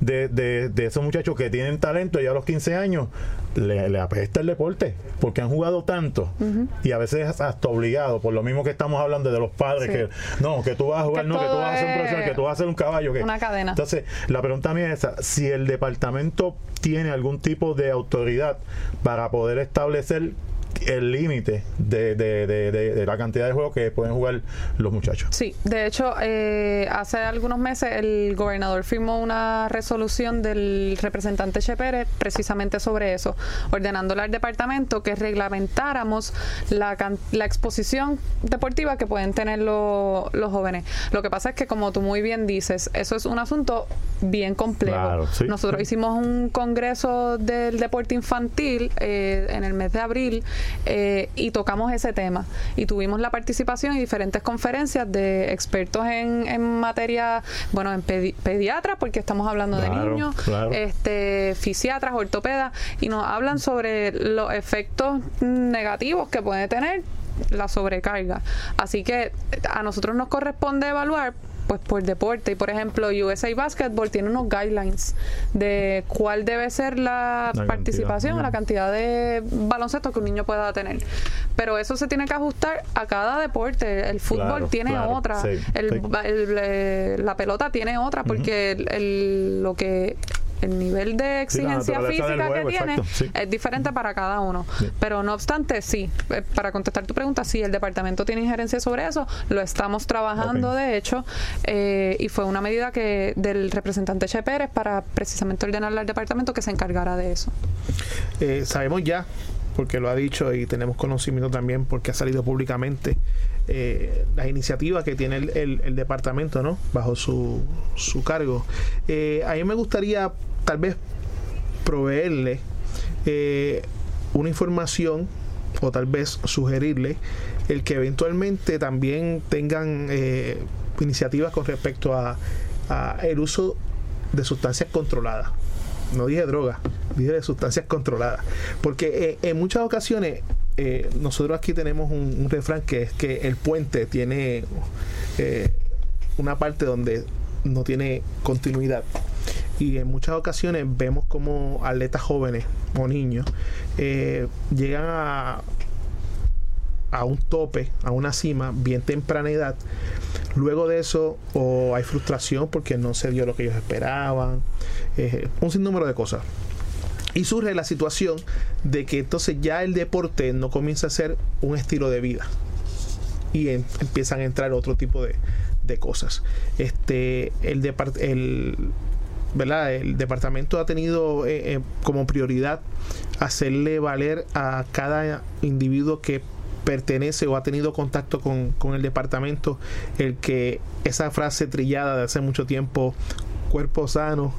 de, de- de esos muchachos que tienen talento ya a los 15 años le, le apesta el deporte porque han jugado tanto y a veces hasta obligado, por lo mismo que estamos hablando de los padres,
Sí.
que no, que tú vas a jugar,
Que
no, que tú vas a ser un
es
profesional, que tú vas a ser un caballo. Que...
una cadena.
Entonces, la pregunta mía es esa, si el departamento tiene algún tipo de autoridad para poder establecer el límite de, de- de- la cantidad de juegos que pueden jugar los muchachos.
Sí, de hecho, eh, hace algunos meses el gobernador firmó una resolución del representante Che Pérez precisamente sobre eso, ordenándole al departamento que reglamentáramos la, can- la exposición deportiva que pueden tener lo- los jóvenes. Lo que pasa es que, como tú muy bien dices, eso es un asunto bien complejo.
Claro, sí.
Nosotros hicimos un congreso del deporte infantil eh, en el mes de abril eh, y tocamos ese tema y tuvimos la participación y diferentes conferencias de expertos en, en materia, bueno, en pedi- pediatras, porque estamos hablando de niños,
claro.
este, fisiatras, ortopedas, y nos hablan sobre los efectos negativos que puede tener la sobrecarga. Así que a nosotros nos corresponde evaluar pues por deporte y por ejemplo USA Basketball tiene unos guidelines de cuál debe ser la,
La
participación,
cantidad.
la cantidad de baloncesto que un niño pueda tener. Pero eso se tiene que ajustar a cada deporte. El fútbol
Claro,
tiene
claro,
otra,
sí,
el,
sí.
el, eh, la pelota tiene otra, porque el, el- lo que el nivel de exigencia física que tiene
exacto, sí.
es diferente para cada uno. Pero no obstante, sí, eh, para contestar tu pregunta, sí, el departamento tiene injerencia sobre eso, lo estamos trabajando de hecho, eh, y fue una medida que del representante Che Pérez para precisamente ordenarle al departamento que se encargara de eso.
Eh, sabemos ya, porque lo ha dicho y tenemos conocimiento también porque ha salido públicamente, eh, las iniciativas que tiene el, el- el departamento ¿no? bajo su, su cargo. Eh, a mí me gustaría tal vez proveerle eh, una información o tal vez sugerirle el que eventualmente también tengan eh, iniciativas con respecto a, el uso de sustancias controladas no dije droga, dije de sustancias controladas. Porque eh, en muchas ocasiones nosotros aquí tenemos un, refrán que es que el puente tiene una parte donde no tiene continuidad. Y en muchas ocasiones vemos como atletas jóvenes o niños eh, llegan a, a un tope, a una cima, bien temprana edad. Luego de eso, o hay frustración porque no se dio lo que ellos esperaban, eh, un sinnúmero de cosas. Y surge la situación de que entonces ya el deporte no comienza a ser un estilo de vida. Y em- empiezan a entrar otro tipo de, de cosas. Este, el, depart- el, ¿verdad? el departamento ha tenido eh, eh, como prioridad hacerle valer a cada individuo que pertenece o ha tenido contacto con, con el departamento el que esa frase trillada de hace mucho tiempo cuerpo sano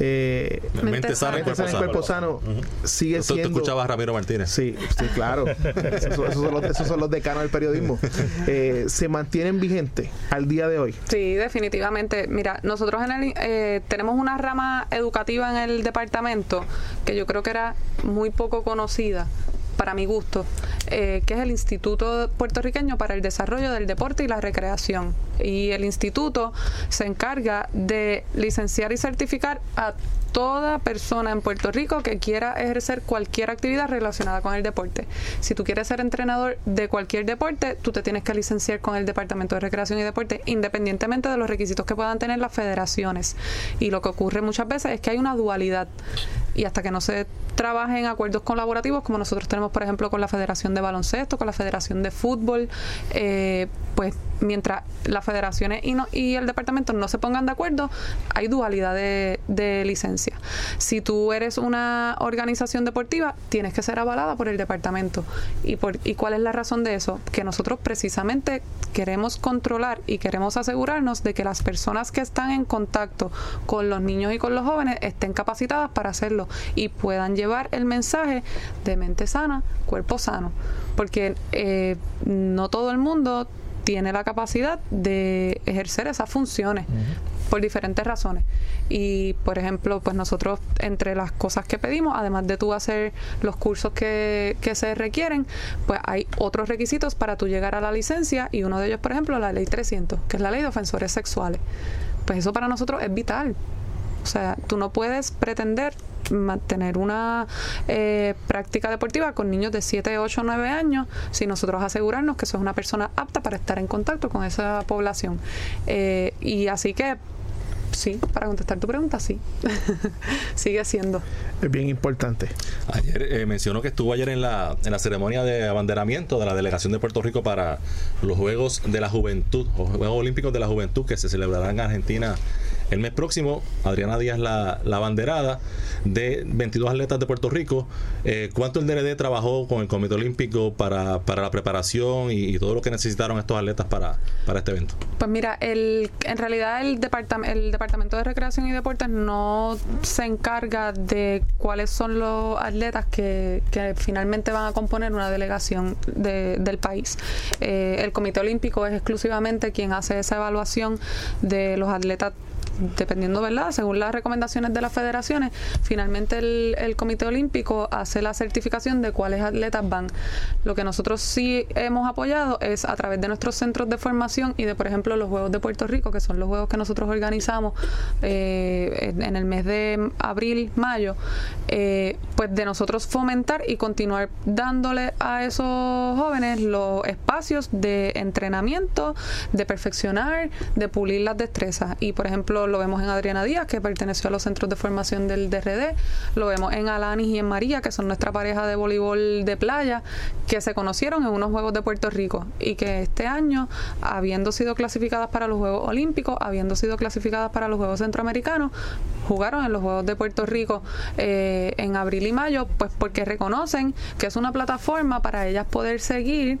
eh,
Mente sana,
mente sana cuerpo sano sigue
Tú, tú
siendo
escuchabas a Ramiro Martínez.
Sí, sí, claro. esos, son- esos son los, esos son los decanos del periodismo. Eh, se mantienen vigentes al día de hoy.
Sí, definitivamente. Mira, nosotros en el, eh, tenemos una rama educativa en el departamento que yo creo que era muy poco conocida para mi gusto, eh, que es el Instituto Puertorriqueño para el Desarrollo del Deporte y la Recreación. Y el instituto se encarga de licenciar y certificar a toda persona en Puerto Rico que quiera ejercer cualquier actividad relacionada con el deporte. Si tú quieres ser entrenador de cualquier deporte, tú te tienes que licenciar con el Departamento de Recreación y Deporte, independientemente de los requisitos que puedan tener las federaciones. Y lo que ocurre muchas veces es que hay una dualidad. Y hasta que no se trabaje en acuerdos colaborativos, como nosotros tenemos, por ejemplo, con la Federación de Baloncesto, con la Federación de Fútbol, eh, pues mientras las federaciones y el departamento no se pongan de acuerdo, hay dualidad de, de licencia. Si tú eres una organización deportiva, tienes que ser avalada por el departamento. ¿Y, por, ¿Y cuál es la razón de eso? Que nosotros precisamente queremos controlar y queremos asegurarnos de que las personas que están en contacto con los niños y con los jóvenes estén capacitadas para hacerlo y puedan llevar el mensaje de mente sana, cuerpo sano. Porque eh, no todo el mundo tiene la capacidad de ejercer esas funciones. por diferentes razones. Y, por ejemplo, pues nosotros, entre las cosas que pedimos, además de tú hacer los cursos que, que se requieren, pues hay otros requisitos para tú llegar a la licencia y uno de ellos, por ejemplo, la ley 300, que es la ley de ofensores sexuales. Pues eso para nosotros es vital. O sea, tú no puedes pretender mantener una eh, práctica deportiva con niños de 7, 8, 9 años si nosotros asegurarnos que sos una persona apta para estar en contacto con esa población. Eh, y así que, sí, para contestar tu pregunta, sí, sigue siendo.
Es bien importante.
Ayer eh, mencionó que estuvo ayer en la, en la ceremonia de abanderamiento de la delegación de Puerto Rico para los Juegos de la Juventud, o Juegos Olímpicos de la Juventud que se celebrarán en Argentina el mes próximo. Adriana Díaz, la, la banderada de 22 atletas de Puerto Rico. Eh, ¿Cuánto el DRD trabajó con el Comité Olímpico para, para la preparación y, todo lo que necesitaron estos atletas para, para este evento?
Pues mira, el, en realidad el, departam- el Departamento de Recreación y Deportes no se encarga de cuáles son los atletas que, que finalmente van a componer una delegación de- del país. Eh, el Comité Olímpico es exclusivamente quien hace esa evaluación de los atletas dependiendo, ¿verdad? Según las recomendaciones de las federaciones, finalmente el, el Comité Olímpico hace la certificación de cuáles atletas van. Lo que nosotros sí hemos apoyado es a través de nuestros centros de formación y de, por ejemplo, los Juegos de Puerto Rico, que son los juegos que nosotros organizamos eh, en, el mes de abril, mayo, eh, pues de nosotros fomentar y continuar dándole a esos jóvenes los espacios de entrenamiento, de perfeccionar, de pulir las destrezas. Y por ejemplo, lo vemos en Adriana Díaz, que perteneció a los centros de formación del DRD, lo vemos en Alanis y en María, que son nuestra pareja de voleibol de playa, que se conocieron en unos Juegos de Puerto Rico. Y que este año, habiendo sido clasificadas para los Juegos Olímpicos, habiendo sido clasificadas para los Juegos Centroamericanos, jugaron en los Juegos de Puerto Rico eh, en abril y mayo, pues porque reconocen que es una plataforma para ellas poder seguir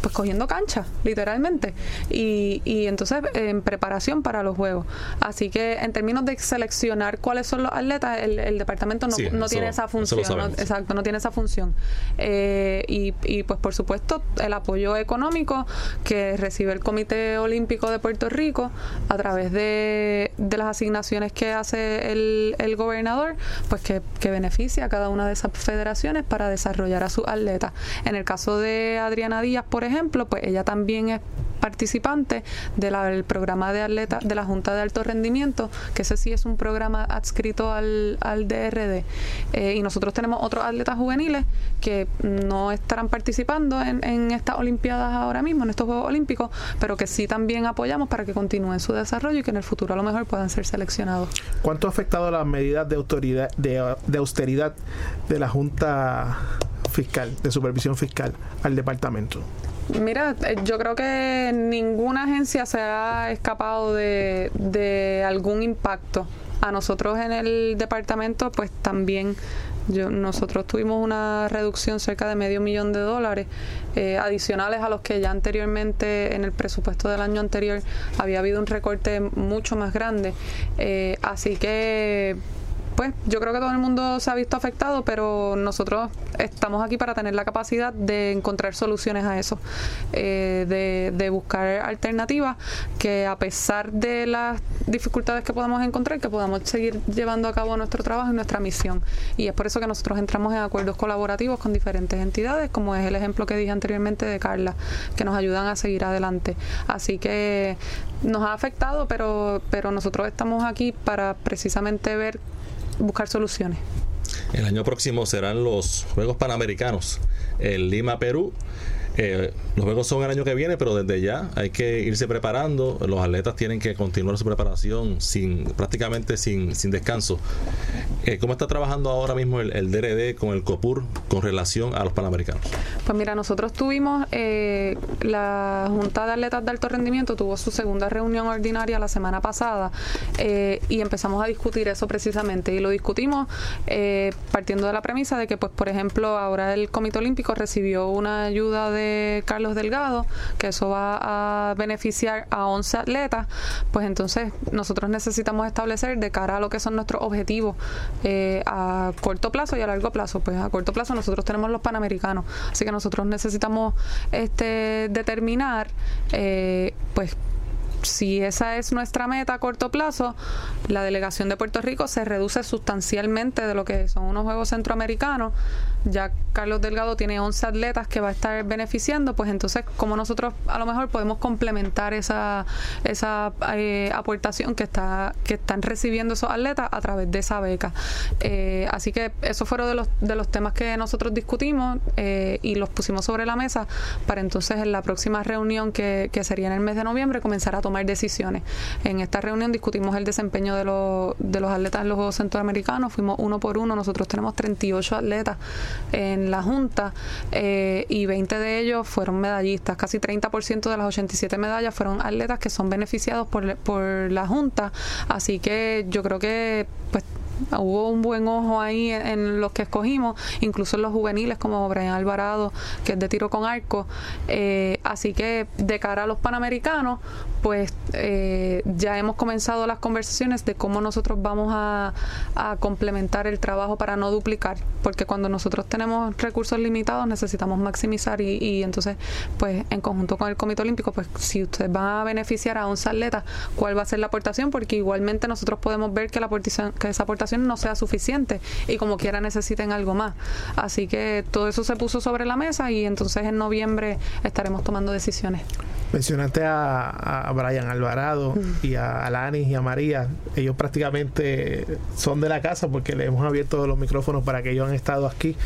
pues cogiendo cancha, literalmente, y, y entonces en preparación para los Juegos. Así que en términos de seleccionar cuáles son los atletas, el, el departamento no,
Sí,
no
eso-
tiene esa función, exacto, no tiene esa función. Eh, y, y pues por supuesto el apoyo económico que recibe el Comité Olímpico de Puerto Rico a través de, de las asignaciones que hace el, el gobernador, pues que, que beneficia a cada una de esas federaciones para desarrollar a sus atletas. En el caso de Adriana Díaz, por ejemplo, pues ella también es participante de del programa de atletas de la Junta de Alto Rendimiento, que ese sí es un programa adscrito al, al DRD. Eh, y nosotros tenemos otros atletas juveniles que no estarán participando en, en estas Olimpiadas ahora mismo, en estos Juegos Olímpicos, pero que sí también apoyamos para que continúen su desarrollo y que en el futuro a lo mejor puedan ser seleccionados.
¿Cuánto ha afectado las medidas de autoridad de, de austeridad de la Junta Fiscal, de Supervisión Fiscal, al departamento?
Mira, eh, yo creo que ninguna agencia se ha escapado de, algún impacto. A nosotros en el departamento, pues también yo, nosotros tuvimos una reducción cerca de medio millón de dólares eh, adicionales a los que ya anteriormente en el presupuesto del año anterior había habido un recorte mucho más grande. Eh, así que pues yo creo que todo el mundo se ha visto afectado, pero nosotros estamos aquí para tener la capacidad de encontrar soluciones a eso, eh, de, de buscar alternativas que a pesar de las dificultades que podamos encontrar, que podamos seguir llevando a cabo nuestro trabajo y nuestra misión. Y es por eso que nosotros entramos en acuerdos colaborativos con diferentes entidades, como es el ejemplo que dije anteriormente de Carla, que nos ayudan a seguir adelante. Así que nos ha afectado, pero, pero nosotros estamos aquí para precisamente ver buscar soluciones.
El año próximo serán los Juegos Panamericanos en Lima, Perú. Eh, los juegos son el año que viene, pero desde ya hay que irse preparando. Los atletas tienen que continuar su preparación sin prácticamente sin, sin descanso. Eh, ¿Cómo está trabajando ahora mismo el, el DRD con el COPUR con relación a los Panamericanos?
Pues mira, nosotros tuvimos, eh, la Junta de Atletas de Alto Rendimiento tuvo su segunda reunión ordinaria la semana pasada eh, y empezamos a discutir eso precisamente y lo discutimos eh, partiendo de la premisa de que, pues por ejemplo, ahora el Comité Olímpico recibió una ayuda de Carlos Delgado, que eso va a beneficiar a 11 atletas, pues entonces nosotros necesitamos establecer de cara a lo que son nuestros objetivos eh, a corto plazo y a largo plazo. Pues a corto plazo nosotros tenemos los Panamericanos, así que nosotros necesitamos este determinar, eh, pues si esa es nuestra meta a corto plazo, la delegación de Puerto Rico se reduce sustancialmente de lo que son unos Juegos Centroamericanos. Ya Carlos Delgado tiene 11 atletas que va a estar beneficiando, pues entonces como nosotros a lo mejor podemos complementar esa esa eh, aportación que está que están recibiendo esos atletas a través de esa beca. Eh, así que eso fueron de los de los temas que nosotros discutimos eh, y los pusimos sobre la mesa para entonces en la próxima reunión que, que sería en el mes de noviembre comenzar a tomar decisiones. En esta reunión discutimos el desempeño de los, de los atletas en los Juegos Centroamericanos, fuimos uno por uno, nosotros tenemos 38 atletas en la Junta eh, y 20 de ellos fueron medallistas, casi 30% de las 87 medallas fueron atletas que son beneficiados por, por la Junta, así que yo creo que pues hubo un buen ojo ahí en, los que escogimos, incluso en los juveniles como Brian Alvarado, que es de tiro con arco. Eh, así que de cara a los panamericanos, pues eh, ya hemos comenzado las conversaciones de cómo nosotros vamos a, a complementar el trabajo para no duplicar, porque cuando nosotros tenemos recursos limitados necesitamos maximizar y, y entonces, pues en conjunto con el Comité Olímpico, pues si ustedes van a beneficiar a 11 atletas, ¿cuál va a ser la aportación? Porque igualmente nosotros podemos ver que, la aportación, que esa aportación no sea suficiente y como quiera necesiten algo más. Así que todo eso se puso sobre la mesa y entonces en noviembre estaremos tomando decisiones.
Mencionaste a, a Brian Alvarado y a Alanis y a María. Ellos prácticamente son de la casa porque le hemos abierto los micrófonos para que ellos han estado aquí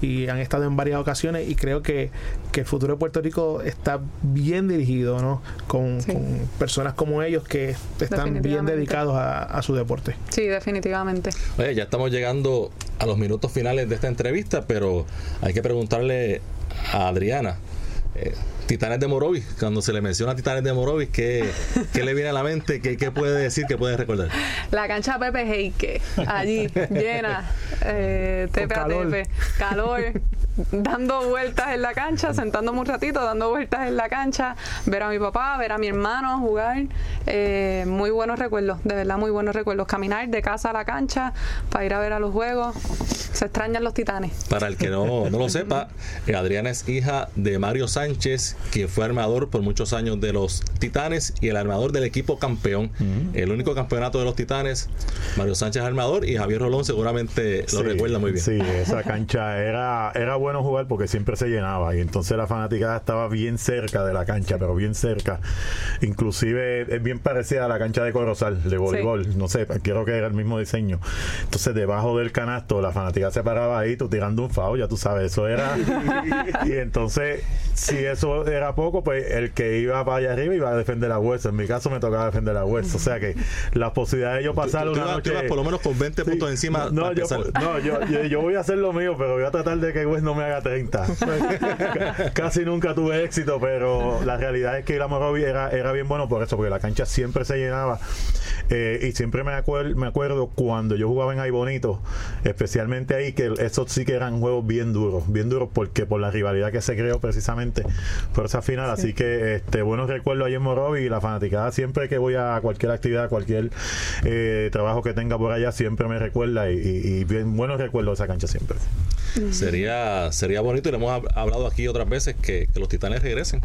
y han estado en varias ocasiones y creo que, que el futuro de Puerto Rico está bien dirigido, ¿no? Con,
Sí.
con personas como ellos que están bien dedicados a, a su deporte.
Sí, definitivamente.
Oye, ya estamos llegando a los minutos finales de esta entrevista, pero hay que preguntarle a Adriana. eh, Titanes de Morovis, cuando se le menciona Titanes de Morovis, ¿qué, qué le viene a la mente? ¿Qué, qué puede decir? ¿Qué puede recordar?
La cancha Pepe Heike, allí, llena, eh, tepe a
calor.
tepe, calor, dando vueltas en la cancha, sentándome un ratito, dando vueltas en la cancha, ver a mi papá, ver a mi hermano jugar. eh, muy buenos recuerdos, de verdad, muy buenos recuerdos. Caminar de casa a la cancha para ir a ver a los juegos. Se extrañan los titanes.
Para el que no, no lo sepa, Adriana es hija de Mario Sánchez, quien fue armador por muchos años de los Titanes y el armador del equipo campeón. El único campeonato de los Titanes, Mario Sánchez armador y Javier Rolón seguramente lo
Sí,
recuerda muy bien.
Sí, esa cancha era, era bueno jugar porque siempre se llenaba y entonces la fanaticada estaba bien cerca de la cancha, pero bien cerca. Inclusive es bien parecida a la cancha de Corozal, de voleibol, no sé, creo que era el mismo diseño. Entonces debajo del canasto la fanaticada se paraba ahí, tú tirando un foul, ya tú sabes, eso era... y entonces, si eso era poco, pues el que iba para allá arriba iba a defender la hueso. En mi caso me tocaba defender la hueso. O sea que las posibilidades de yo pasar
Tú- tú
una
ibas- tú
noche...
ibas por lo menos con 20 puntos encima
No, yo, no yo, yo, yo voy a hacer lo mío, pero voy a tratar de que West no me haga 30. Casi nunca tuve éxito, pero la realidad es que la Morovi era, era bien bueno por eso, porque la cancha siempre se llenaba. Eh, y siempre me, acuer- me acuerdo cuando yo jugaba en Ay Bonito, especialmente ahí, que esos sí que eran juegos bien duros, bien duros, porque por la rivalidad que se creó precisamente por esa final. Así que este buenos recuerdos ahí en Morovi y la fanaticada siempre que voy a cualquier actividad, cualquier eh, trabajo que tenga por allá, siempre me recuerda y, y- y bien buenos recuerdos de esa cancha siempre.
Sería, sería bonito y le hemos hab- hablado aquí otras veces que, que los Titanes regresen.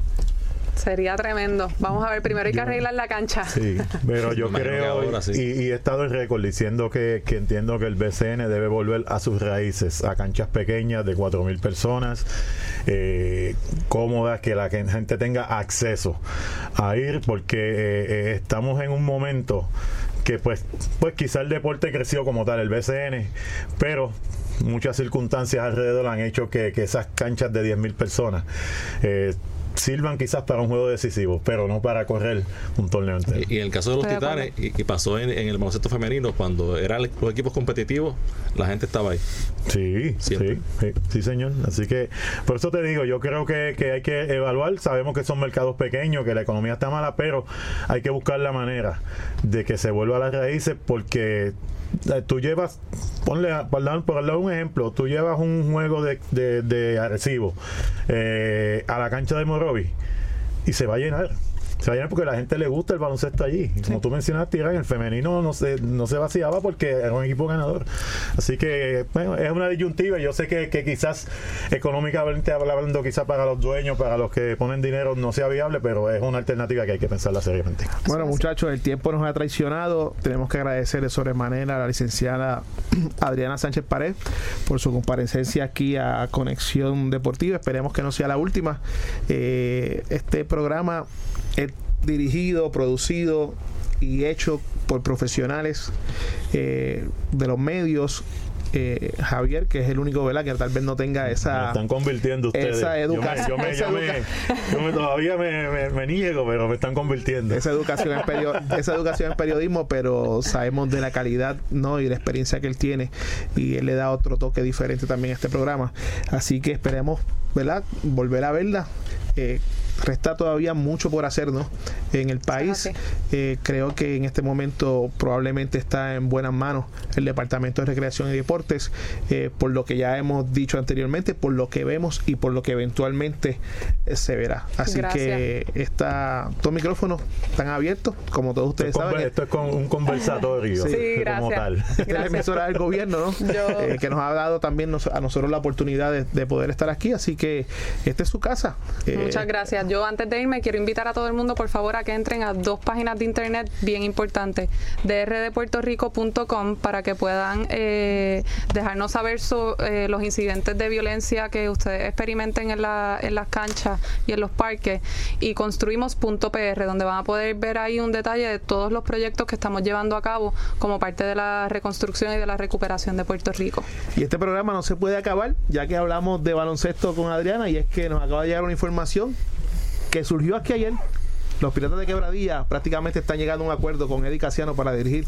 Sería tremendo. Vamos a ver, primero hay que arreglar la cancha.
Sí, pero yo creo
ahora sí.
y, y he estado en récord diciendo que, que entiendo que el BCN debe volver a sus raíces, a canchas pequeñas de 4.000 personas, eh, cómodas, que la gente tenga acceso a ir, porque eh, eh, estamos en un momento que pues, pues quizá el deporte creció como tal, el BCN, pero muchas circunstancias alrededor han hecho que, que esas canchas de 10.000 personas eh, sirvan quizás para un juego decisivo, pero no para correr un torneo entero.
Y en el caso de los
Estoy de
Titanes, y, y pasó en, en el baloncesto femenino, cuando eran los equipos competitivos, la gente estaba ahí.
Sí,
Siempre.
sí, sí, sí, señor. Así que por eso te digo, yo creo que, que hay que evaluar. Sabemos que son mercados pequeños, que la economía está mala, pero hay que buscar la manera de que se vuelva a las raíces porque tú llevas, ponle, a- por dar, por dar un ejemplo, tú llevas un juego de, de, de eh, a la cancha de Morovi y se va a llenar. Se va a llenar porque a la gente le gusta el baloncesto allí. Como tú mencionaste, Irán, el femenino no se, no se vaciaba porque era un equipo ganador. Así que, bueno, es una disyuntiva. Yo sé que, que quizás económicamente hablando, quizás para los dueños, para los que ponen dinero, no sea viable, pero es una alternativa que hay que pensarla seriamente.
Bueno, muchachos, el tiempo nos ha traicionado. Tenemos que agradecer de sobremanera a la licenciada Adriana Sánchez Pared por su comparecencia aquí a Conexión Deportiva. Esperemos que no sea la última. Eh, este programa es dirigido, producido y hecho por profesionales eh, de los medios. Eh, Javier, que es el único ¿verdad? que tal vez no tenga esa
Me están convirtiendo ustedes.
esa
Yo me-
educación
yo me- yo me- yo me- todavía me niego, pero me están convirtiendo.
esa educación en perio- esa educación en periodismo pero sabemos de la calidad no y la experiencia que él tiene y él le da otro toque diferente también a este programa así que esperemos verdad volver a verla Eh, resta todavía mucho por hacer ¿no? en el país Eh, creo que en este momento probablemente está en buenas manos el departamento de recreación y deportes eh, por lo que ya hemos dicho anteriormente por lo que vemos y por lo que eventualmente eh, se verá así
Gracias.
que está todos micrófonos están abiertos como todos ustedes
Esto es
saben
esto es con un conversatorio como tal.
esta es la emisora del gobierno ¿no?
Yo-
Eh, que nos ha dado también nos- a nosotros la oportunidad de, de poder estar aquí así que esta es su casa Eh,
Muchas gracias. Yo antes de irme quiero invitar a todo el mundo, por favor, a que entren a dos páginas de internet bien importantes, drdepuertorico.com, para que puedan eh, dejarnos saber so- eh, los incidentes de violencia que ustedes experimenten en, la- en las canchas y en los parques, y construimos.pr, donde van a poder ver ahí un detalle de todos los proyectos que estamos llevando a cabo como parte de la reconstrucción y de la recuperación de Puerto Rico.
Y este programa no se puede acabar, ya que hablamos de baloncesto con Adriana, y es que nos acaba de llegar una información que surgió aquí ayer. Los Piratas de Quebradilla prácticamente están llegando a un acuerdo con Eddie Casiano para dirigir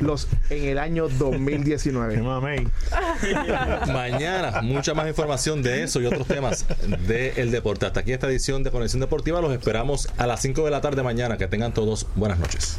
los en el año 2019.
Mañana, mucha más información de eso y otros temas del deporte. Hasta aquí esta edición de Conexión Deportiva. Los esperamos a las 5 de la tarde mañana. Que tengan todos buenas noches.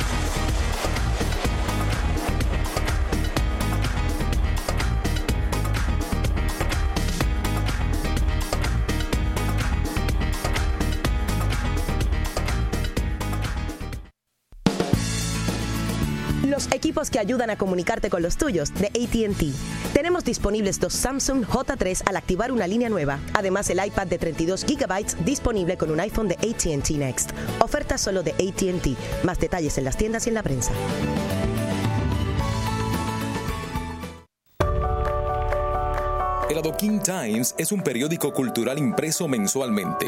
Equipos que ayudan a comunicarte con los tuyos de ATT. Tenemos disponibles dos Samsung J3 al activar una línea nueva. Además, el iPad de 32 GB disponible con un iPhone de ATT Next. Oferta solo de ATT. Más detalles en las tiendas y en la prensa.
El Adoquin Times es un periódico cultural impreso mensualmente.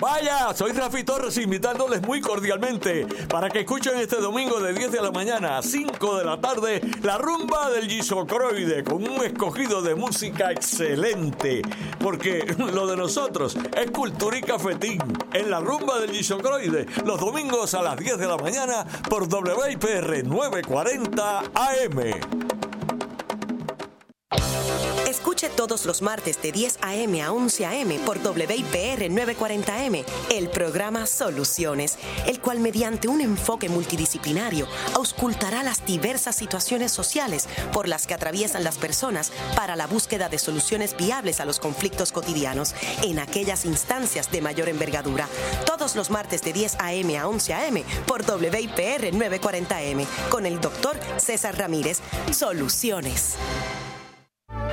Vaya, soy Rafi Torres invitándoles muy cordialmente para que escuchen este domingo de 10 de la mañana a 5 de la tarde la rumba del Gisocroide con un escogido de música excelente. Porque lo de nosotros es cultura y cafetín en la rumba del Gisocroide los domingos a las 10 de la mañana por WIPR 940 AM.
Todos los martes de 10 a.m. a 11 a.m. por WIPR 940M el programa Soluciones, el cual mediante un enfoque multidisciplinario auscultará las diversas situaciones sociales por las que atraviesan las personas para la búsqueda de soluciones viables a los conflictos cotidianos en aquellas instancias de mayor envergadura. Todos los martes de 10 a.m. a 11 a.m. por WIPR 940M con el doctor César Ramírez. Soluciones.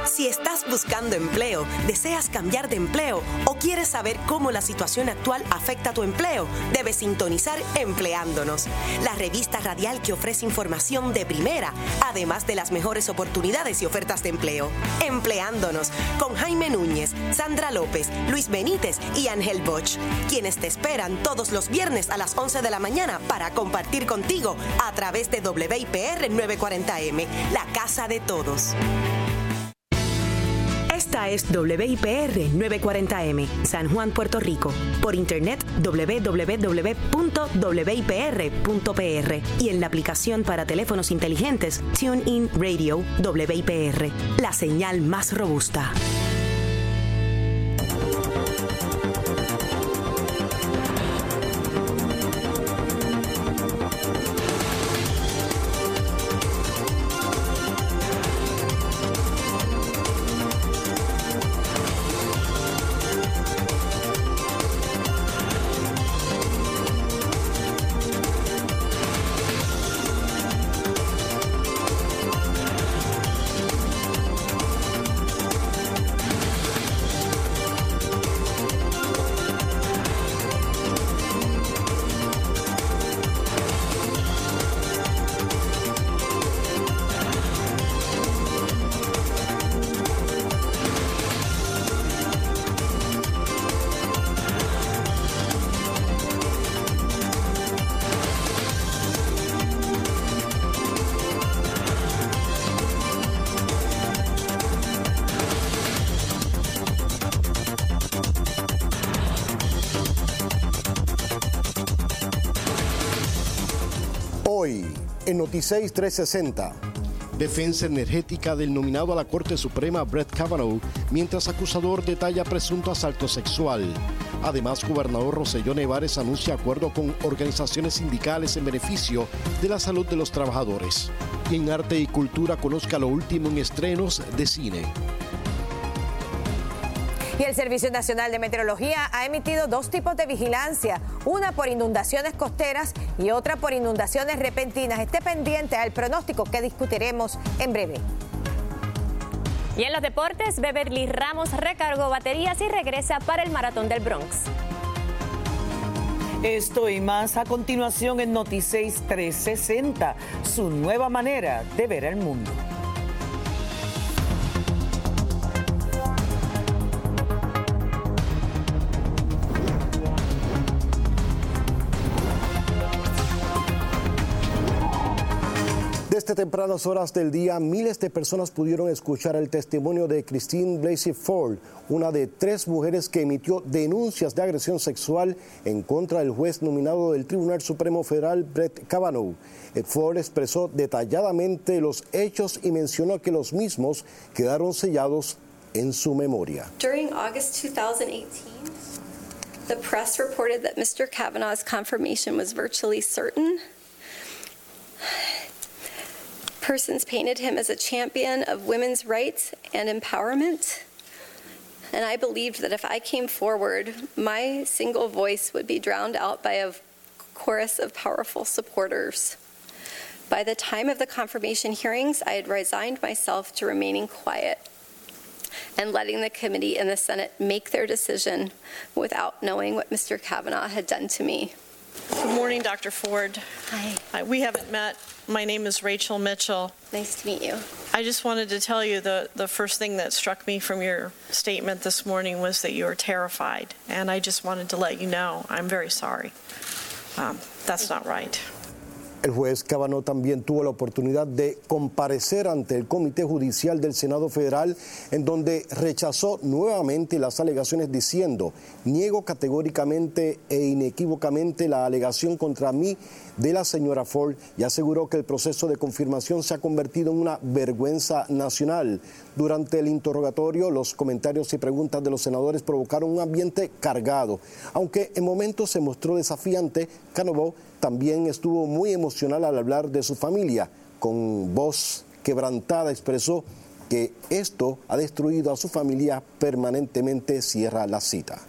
Si estás buscando empleo, deseas cambiar de empleo o quieres saber cómo la situación actual afecta tu empleo, debes sintonizar Empleándonos, la revista radial que ofrece información de primera, además de las mejores oportunidades y ofertas de empleo. Empleándonos con Jaime Núñez, Sandra López, Luis Benítez y Ángel Bosch, quienes te esperan todos los viernes a las 11 de la mañana para compartir contigo a través de WIPR 940M, la casa de todos. Esta es WIPR 940M, San Juan, Puerto Rico. Por internet www.wipr.pr y en la aplicación para teléfonos inteligentes TuneIn Radio WIPR, la señal más robusta.
En Noticias 360, defensa energética del nominado a la Corte Suprema Brett Kavanaugh, mientras acusador detalla presunto asalto sexual. Además, gobernador Roselló Nevares anuncia acuerdo con organizaciones sindicales en beneficio de la salud de los trabajadores. Y en arte y cultura conozca lo último en estrenos de cine.
Y el Servicio Nacional de Meteorología ha emitido dos tipos de vigilancia, una por inundaciones costeras y otra por inundaciones repentinas. Esté pendiente al pronóstico que discutiremos en breve.
Y en los deportes, Beverly Ramos recargó baterías y regresa para el Maratón del Bronx.
Esto y más a continuación en Noticias 360, su nueva manera de ver el mundo.
Tempranas horas del día, miles de personas pudieron escuchar el testimonio de Christine Blasey Ford, una de tres mujeres que emitió denuncias de agresión sexual en contra del juez nominado del Tribunal Supremo Federal, Brett Kavanaugh. Ford expresó detalladamente los hechos y mencionó que los mismos quedaron sellados en su memoria.
During August 2018, the press reported that Mr. Kavanaugh's confirmation was virtually certain. Persons painted him as a champion of women's rights and empowerment. And I believed that if I came forward, my single voice would be drowned out by a chorus of powerful supporters. By the time of the confirmation hearings, I had resigned myself to remaining quiet and letting the committee and the Senate make their decision without knowing what Mr. Kavanaugh had done to me.
Good morning, Dr. Ford. Hi. we haven't met. My name is Rachel Mitchell.
Nice to meet you.
I just wanted to tell you the, the first thing that struck me from your statement this morning was that you were terrified. And I just wanted to let you know I'm very sorry. Um, that's not right.
El juez Kavanaugh también tuvo la oportunidad de comparecer ante el Comité Judicial del Senado Federal, en donde rechazó nuevamente las alegaciones diciendo, niego categóricamente e inequívocamente la alegación contra mí de la señora Ford y aseguró que el proceso de confirmación se ha convertido en una vergüenza nacional. Durante el interrogatorio, los comentarios y preguntas de los senadores provocaron un ambiente cargado. Aunque en momentos se mostró desafiante, Canovo también estuvo muy emocional al hablar de su familia. Con voz quebrantada expresó que esto ha destruido a su familia permanentemente, cierra la cita.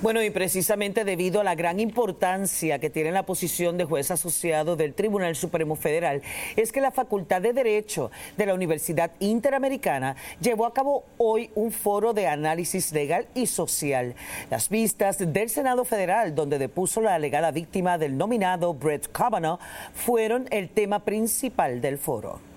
Bueno, y precisamente debido a la gran importancia que tiene la posición de juez asociado del Tribunal Supremo Federal, es que la Facultad de Derecho de la Universidad Interamericana llevó a cabo hoy un foro de análisis legal y social. Las vistas del Senado Federal, donde depuso la alegada víctima del nominado Brett Kavanaugh, fueron el tema principal del foro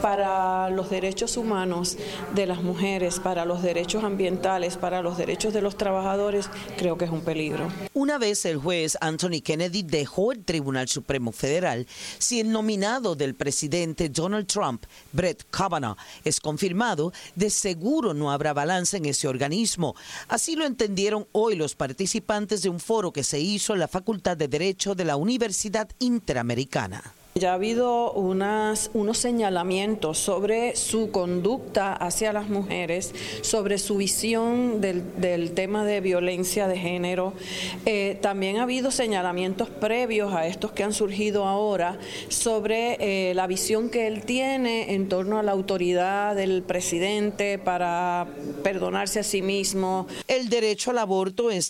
para los derechos humanos de las mujeres, para los derechos ambientales, para los derechos de los trabajadores, creo que es un peligro.
Una vez el juez Anthony Kennedy dejó el Tribunal Supremo Federal, si el nominado del presidente Donald Trump, Brett Kavanaugh, es confirmado, de seguro no habrá balance en ese organismo. Así lo entendieron hoy los participantes de un foro que se hizo en la Facultad de Derecho de la Universidad Interamericana.
Ya ha habido unas, unos señalamientos sobre su conducta hacia las mujeres, sobre su visión del, tema de violencia de género. Eh, también ha habido señalamientos previos a estos que han surgido ahora sobre eh, la visión que él tiene en torno a la autoridad del presidente para perdonarse a sí mismo.
El derecho al aborto es